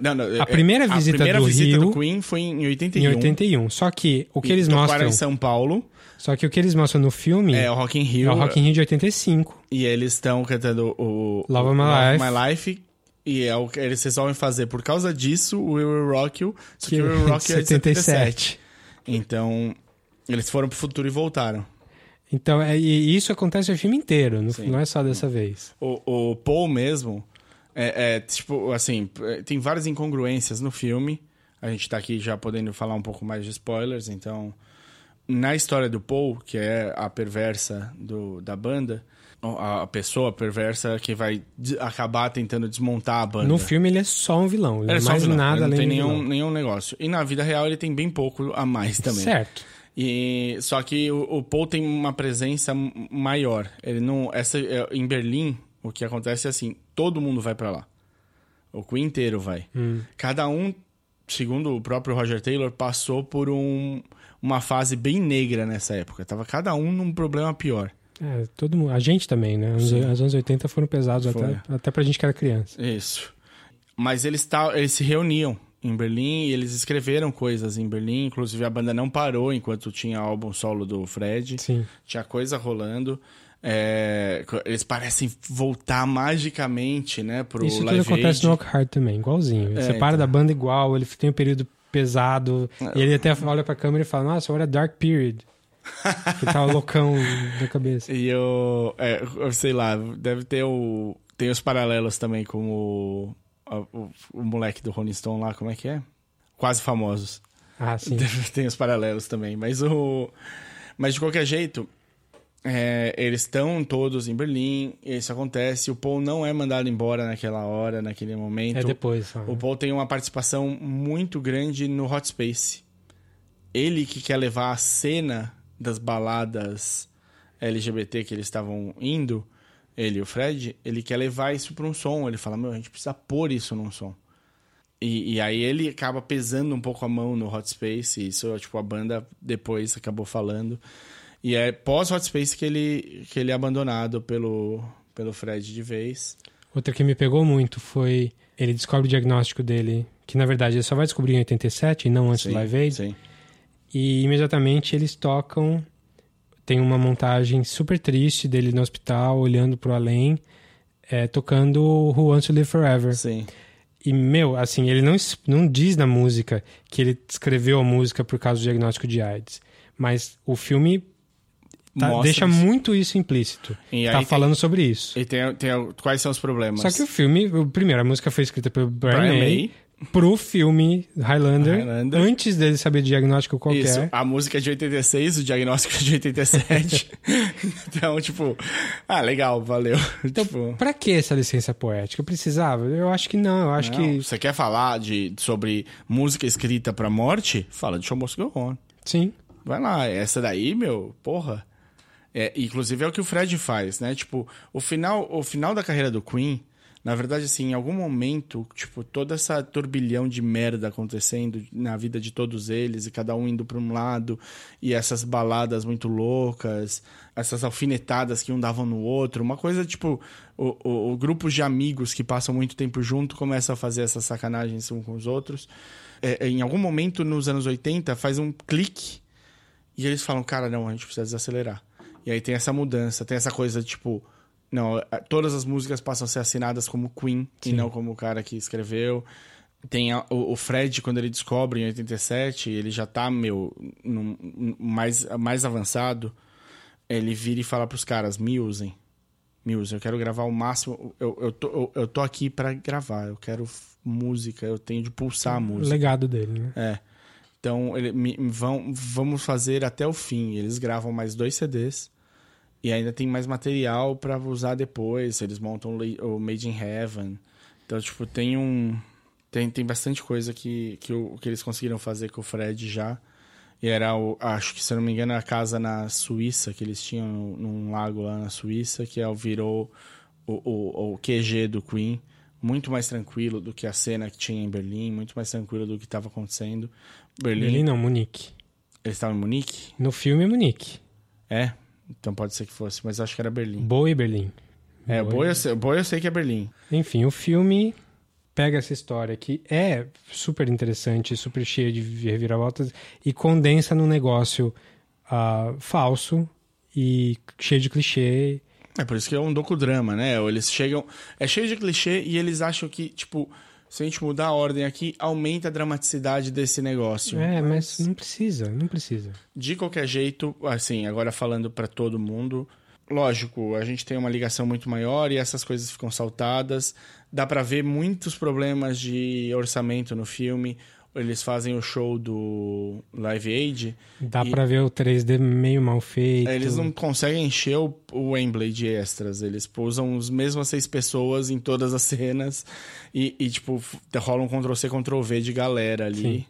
Não, não, é- A primeira a visita primeira do visita Rio- do Queen foi em 81. Em 81. Só que o que eles E tocaram mostram. em São Paulo. Só que o que eles mostram no filme É o Rock in Rio. é o Rock in Rio de 85. E eles estão cantando o Love o My Life. My Life. E é o que eles resolvem fazer por causa disso o Will Will Rock You. Só que, Que o Will Rock You é de 77. 77. Então, eles foram pro futuro e voltaram. Então, é, e isso acontece o filme inteiro, não, não é só dessa vez. O, o Paul mesmo, é, é, tipo, assim, é, tem várias incongruências no filme. A gente tá aqui já podendo falar um pouco mais de spoilers, então... Na história do Paul, que é a perversa do, da banda, a, pessoa perversa que vai acabar tentando desmontar a banda. No filme ele é só um vilão, ele é é só mais vilão, nada ele não além tem nenhum, vilão. nenhum negócio. E na vida real ele tem bem pouco a mais também. Certo. E só que o, o Paul tem uma presença maior. Ele não, essa é, em Berlim, o que acontece é assim, todo mundo vai pra lá. O Queen inteiro vai. Hum. Cada um, segundo o próprio Roger Taylor, passou por um, uma fase bem negra nessa época. Tava cada um num problema pior. É, todo mundo, a gente também, né? Os, os anos 80 foram pesados Foi. até, até pra gente que era criança. Isso. Mas eles, ta- eles se reuniam em Berlim e eles escreveram coisas em Berlim. Inclusive a banda não parou enquanto tinha álbum solo do Fred. Sim. Tinha coisa rolando. É, eles parecem voltar magicamente, né, pro Isso tudo acontece Aid. no Rock Hard também, igualzinho. Ele É, separa então. da banda igual, ele tem um período pesado, e ele até olha pra câmera e fala, nossa, olha Dark Period. (laughs) que tava loucão na cabeça. E eu, é, eu sei lá, deve ter o... Tem os paralelos também com o, o, moleque do Rolling Stone lá, como é que é? Quase Famosos. Ah, sim. (laughs) Tem os paralelos também, mas o... Mas de qualquer jeito, é, eles estão todos em Berlim, isso acontece, o Paul não é mandado embora naquela hora, naquele momento. É depois. O Paul tem uma participação muito grande no Hot Space. Ele que quer levar a cena das baladas LGBT que eles estavam indo, ele e o Fred, ele quer levar isso para um som. Ele fala, meu, a gente precisa pôr isso num som. E, e aí ele acaba pesando um pouco a mão no Hot Space, e isso, tipo, a banda depois acabou falando. E é pós Hot Space que ele, que ele é abandonado pelo, pelo Fred de vez. Outra que me pegou muito foi ele descobre o diagnóstico dele, que na verdade ele só vai descobrir em 87 e não antes do Live Aid. sim. E imediatamente eles tocam. Tem uma montagem super triste dele no hospital, olhando pro além, é, tocando Who Wants to Live Forever. Sim. E, meu, assim, ele não, não diz na música que ele escreveu a música por causa do diagnóstico de AIDS. Mas o filme tá- deixa isso. muito isso implícito. E tá tem- falando sobre isso. E tem, tem quais são os problemas? Só que o filme, o- primeiro, a música foi escrita pelo Brian, Brian May, May. Pro filme Highlander, Highlander. antes dele saber diagnóstico qualquer. Isso, a música é de 86, o diagnóstico é de 87. (laughs) então, tipo, ah, legal, valeu. Então, tipo, pra que essa licença poética? Precisava? Eu acho que não. Eu acho não, que você quer falar de, sobre música escrita pra morte? Fala de Show Must Go On. sim. Vai lá, essa daí, meu, porra. É, inclusive é o que o Fred faz, né? Tipo, o final, o final da carreira do Queen, na verdade, assim, em algum momento, tipo, toda essa turbilhão de merda acontecendo na vida de todos eles, e cada um indo pra um lado, e essas baladas muito loucas, essas alfinetadas que um davam no outro, uma coisa, tipo, o, o, o grupo de amigos que passam muito tempo junto começam a fazer essas sacanagens uns com os outros. É, em algum momento, nos anos 80, faz um clique e eles falam, cara, não, a gente precisa desacelerar. E aí tem essa mudança, tem essa coisa, tipo, não, todas as músicas passam a ser assinadas como Queen e não como o cara que escreveu. Tem a- o, o Fred, quando ele descobre em 87, ele já tá, meu, num- num- mais, mais avançado. Ele vira e fala pros caras: me usem. Me usem. Eu quero gravar o máximo. Eu, eu, tô, eu, eu tô aqui pra gravar. Eu quero música. Eu tenho de pulsar a O música. legado dele, né? É. Então, ele, me- vão, vamos fazer até o fim. Eles gravam mais dois CDs. E ainda tem mais material pra usar depois. Eles montam o Made in Heaven. Então, tipo, tem um. Tem, tem bastante coisa que, que, o, que eles conseguiram fazer com o Fred já. E era, o, acho que, se eu não me engano, a casa na Suíça, que eles tinham num lago lá na Suíça, que é, o- virou o, o, o QG do Queen. Muito mais tranquilo do que a cena que tinha em Berlim, muito mais tranquilo do que estava acontecendo. Berlim, Berlim não, Munique. eles estavam em Munique? No filme é Munique. É, então pode ser que fosse, mas acho que era Berlim. Boa e Berlim. É, Boa. Boa eu, sei, Boa eu sei que é Berlim. Enfim, o filme pega essa história que é super interessante, super cheia de reviravoltas e condensa num negócio ah, falso e cheio de clichê. É por isso que é um docudrama, né? Eles chegam. É cheio de clichê e eles acham que, tipo, se a gente mudar a ordem aqui, aumenta a dramaticidade desse negócio. É, mas não precisa, não precisa. De qualquer jeito, assim, agora falando pra todo mundo, lógico, a gente tem uma ligação muito maior e essas coisas ficam saltadas. Dá pra ver muitos problemas de orçamento no filme. Eles fazem o show do Live Aid. Dá e pra ver o 3D meio mal feito. Eles não conseguem encher o, o Wembley de extras. Eles usam as mesmas seis pessoas em todas as (laughs) cenas. E, e, tipo, rola um Ctrl-C, Ctrl-V de galera ali. Sim.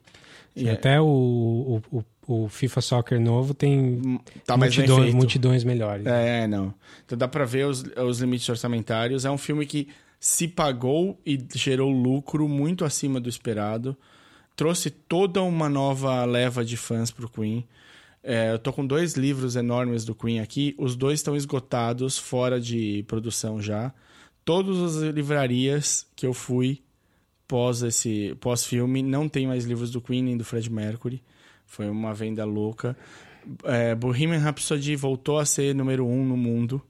E é- até o, o, o, FIFA Soccer novo tem tá multidões, multidões melhores. É, não. Então dá pra ver os, os limites orçamentários. É um filme que se pagou e gerou lucro muito acima do esperado. Trouxe toda uma nova leva de fãs pro Queen. É, eu tô com dois livros enormes do Queen aqui. Os dois estão esgotados, fora de produção já. Todas as livrarias que eu fui pós esse pós filme não tem mais livros do Queen nem do Fred Mercury. Foi uma venda louca. É, Bohemian Rhapsody voltou a ser número um no mundo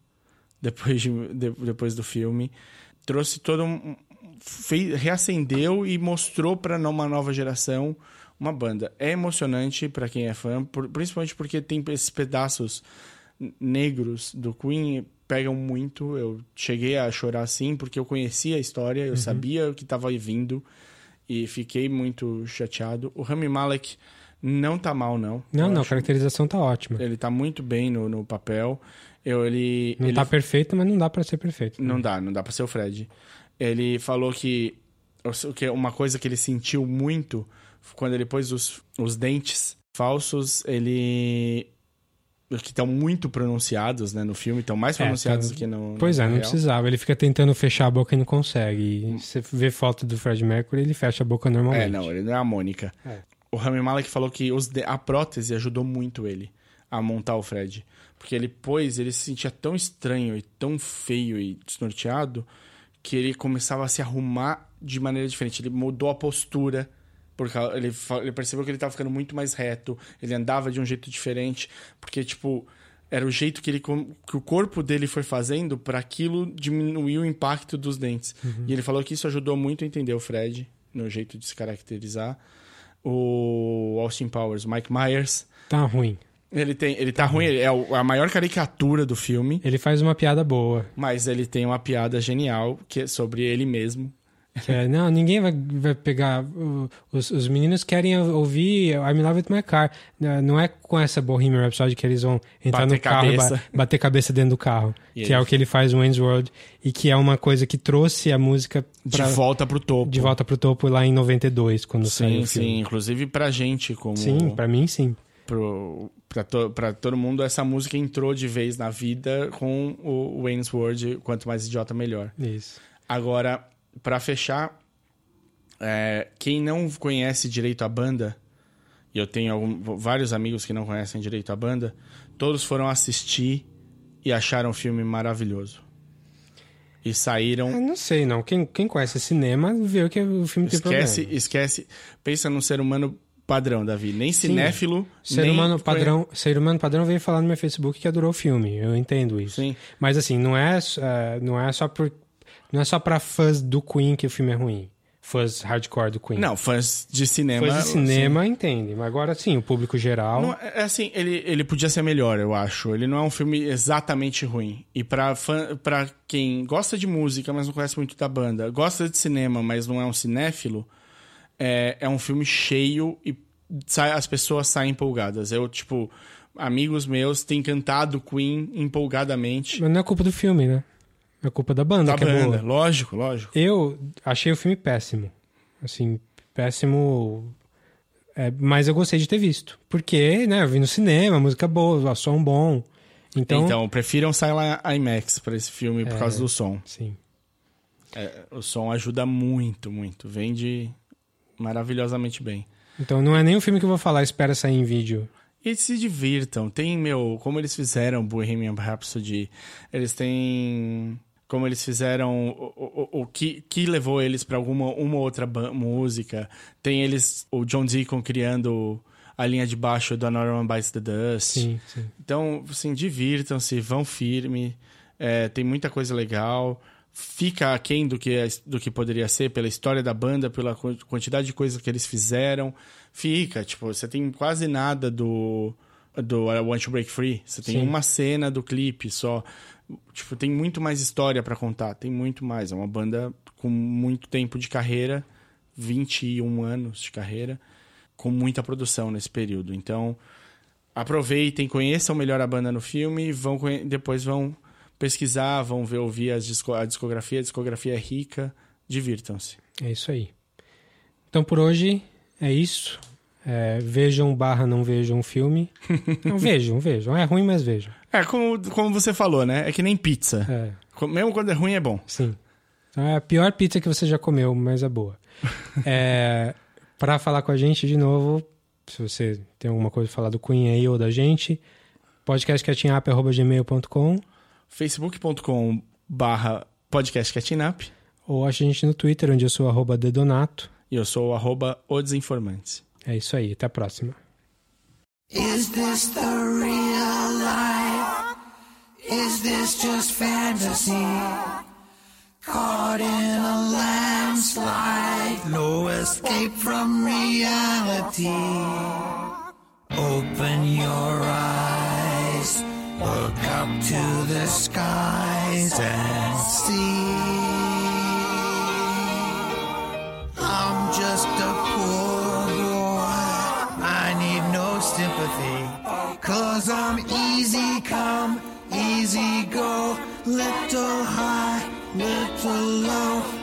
depois, de- de- depois do filme. Trouxe todo um. Fez- reacendeu e mostrou para uma nova geração uma banda. É emocionante para quem é fã, por- principalmente porque tem esses pedaços negros do Queen pegam muito. Eu cheguei a chorar assim porque eu conhecia a história, eu sabia o que estava vindo e fiquei muito chateado. O Rami Malek não tá mal não. Não, Eu não, a acho- caracterização tá ótima. ele tá muito bem no, no papel. Eu, ele, Não ele tá perfeito, mas não dá pra ser perfeito. não dá, não dá pra ser o Fred. Ele falou que, uma coisa que ele sentiu muito quando ele pôs os, os dentes falsos, ele que estão muito pronunciados, né, no filme, estão mais É, pronunciados do que no Pois no é, não real. precisava. Ele fica tentando fechar a boca e não consegue. E você vê foto do Fred Mercury, ele fecha a boca normalmente. É, não, ele não é a Mônica. É. O Rami Malek falou que os de- a prótese ajudou muito ele a montar o Fred. Porque ele pôs, ele se sentia tão estranho e tão feio e desnorteado que ele começava a se arrumar de maneira diferente. Ele mudou a postura. Porque ele, ele percebeu que ele tava ficando muito mais reto. Ele andava de um jeito diferente. Porque, tipo, era o jeito que, ele, que o corpo dele foi fazendo para aquilo diminuir o impacto dos dentes. E ele falou que isso ajudou muito a entender o Fred, no jeito de se caracterizar. O Austin Powers, Mike Myers, Tá ruim. Ele tem, ele tá ruim, ele é a maior caricatura do filme, Ele faz uma piada boa. mas ele tem uma piada genial que é sobre ele mesmo. É, não, ninguém vai, vai pegar. Os, os meninos querem ouvir I'm in Love with My Car. Não é com essa Bohemian Rhapsody que eles vão entrar Bater no carro e cabeça. ba- (laughs) bater cabeça dentro do carro. E que ele- é o que ele faz no Wayne's World. E que é uma coisa que trouxe a música De pra- volta pro topo. de volta pro topo lá em 92, quando saiu Sim, o filme. sim. Inclusive pra gente, como. Sim, pra mim sim. Pro, pra, to, pra todo mundo, essa música entrou de vez na vida com o Wayne's World. Quanto mais idiota, melhor. Isso. Agora, pra fechar, é, quem não conhece direito a banda, e eu tenho algum- vários amigos que não conhecem direito a banda, todos foram assistir e acharam o filme maravilhoso. E saíram. Eu não sei, não. Quem, quem conhece cinema vê que o filme tem Esquece, problema. esquece. Pensa num ser humano padrão, Davi. Nem cinéfilo. Ser nem humano conhe- padrão, ser humano padrão veio falar no meu Facebook que adorou o filme. Eu entendo isso. Sim. Mas assim, não é, eh, não é só por não é só para fãs do Queen que o filme é ruim. fãs hardcore do Queen. Não, fãs de cinema. fãs de cinema entendem. Mas agora sim, o público geral. Não, é assim, ele, ele podia ser melhor, eu acho. Ele não é um filme exatamente ruim. E pra, fã, pra quem gosta de música, mas não conhece muito da banda, gosta de cinema, mas não é um cinéfilo, é, é um filme cheio e sai, as pessoas saem empolgadas. Eu, tipo, amigos meus têm cantado Queen empolgadamente. Mas não é culpa do filme, né? É culpa da banda, Da que é banda, boa. lógico, lógico. Eu achei o filme péssimo. Assim, péssimo. É, mas eu gostei de ter visto. Porque, né, eu vi no cinema, música boa, som bom. Então, Então, prefiram sair lá IMAX pra esse filme por causa do som. sim. É, o som ajuda muito, muito. Vende maravilhosamente bem. Então não é nem um filme que eu vou falar, espera sair em vídeo. E se divirtam. Tem, meu, como eles fizeram Bohemian Rhapsody, eles têm. Como eles fizeram o, o, o que, que levou eles pra alguma uma outra música. Tem eles, o John Deacon criando a linha de baixo do Norman Bites the Dust. Sim, sim. Então, assim, divirtam-se, vão firme. É, tem muita coisa legal. Fica aquém do que, é- do que poderia ser pela história da banda, pela quan- quantidade de coisas que eles fizeram. Fica, tipo, você tem quase nada do, do I Want to Break Free. Você tem Sim. uma cena do clipe só. Tipo, tem muito mais história pra contar. Tem muito mais. É uma banda com muito tempo de carreira 21 anos de carreira com muita produção nesse período. Então, aproveitem, conheçam melhor a banda no filme, vão depois vão pesquisar, vão ver, ouvir disco- a discografia. A discografia é rica, divirtam-se. É isso aí. Então por hoje é isso. É, vejam barra não vejam o filme. (laughs) Não vejam, vejam. É ruim, mas vejam. É, como, como você falou, né? É que nem pizza. É, Mesmo quando é ruim, é bom. sim. Então é a pior pizza que você já comeu, mas é boa. (laughs) É, para falar com a gente de novo, se você tem alguma coisa pra falar do Queen aí ou da gente, podcastcatchingup.gmail.com facebook.com barra podcast Catching Up ou acha a gente no Twitter, onde eu sou arroba dedonato. e eu sou o arroba o desinformante. É isso aí, até a próxima. Is this the real life? Is this just fantasy? Caught in a landslide, no escape from reality. Open your eyes, look up to the skies and see. I'm just a poor boy. I need no sympathy. Cause I'm easy come, easy go. Little high, little low.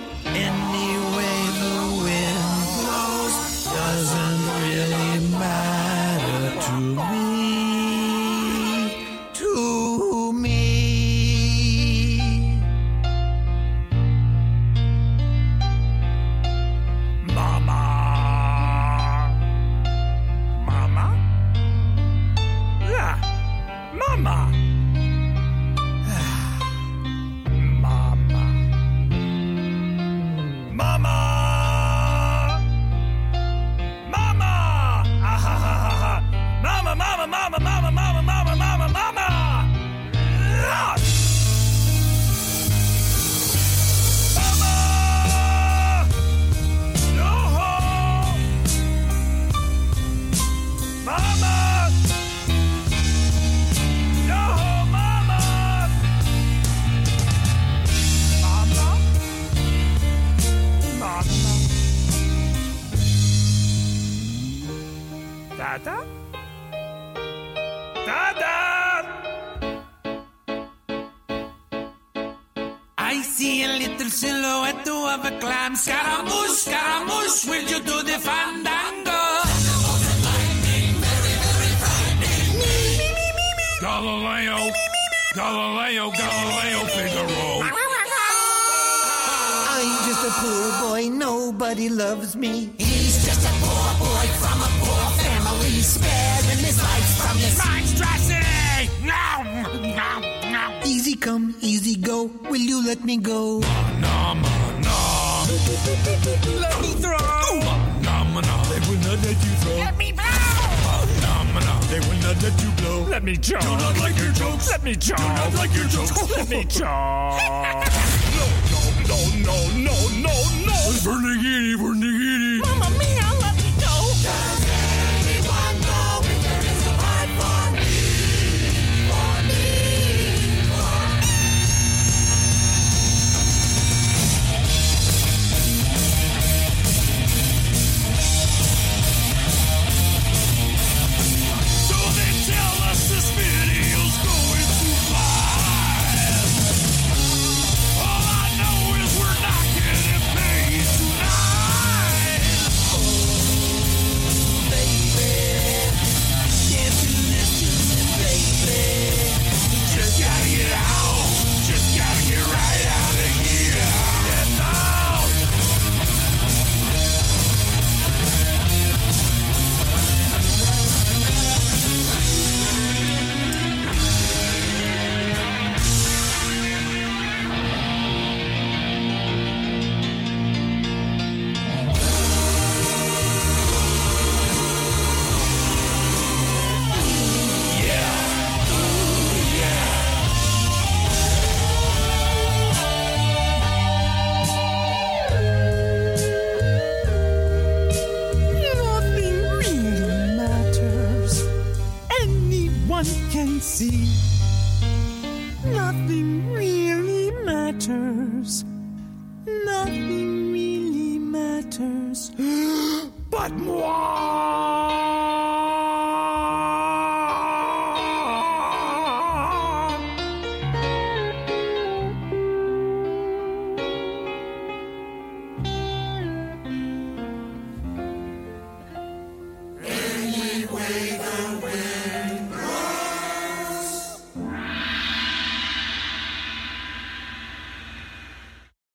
Little silhouette of a clam. Scaramouche, Scaramouche, will you do the fandango? Galileo, Galileo, Galileo, Figaro. I'm just a poor boy, nobody loves me. He's just a poor boy from a poor family, sparing his life from his come, easy go, will you let me go? No, no! Let me through! No, no! They will not let you throw. Let me blow! No, no! They will not let you blow. Let me choke. Do not like your jokes. Let me choke. Do not like your jokes. Let me (laughs) choke. no, no, no, no, no, no, no! It's burning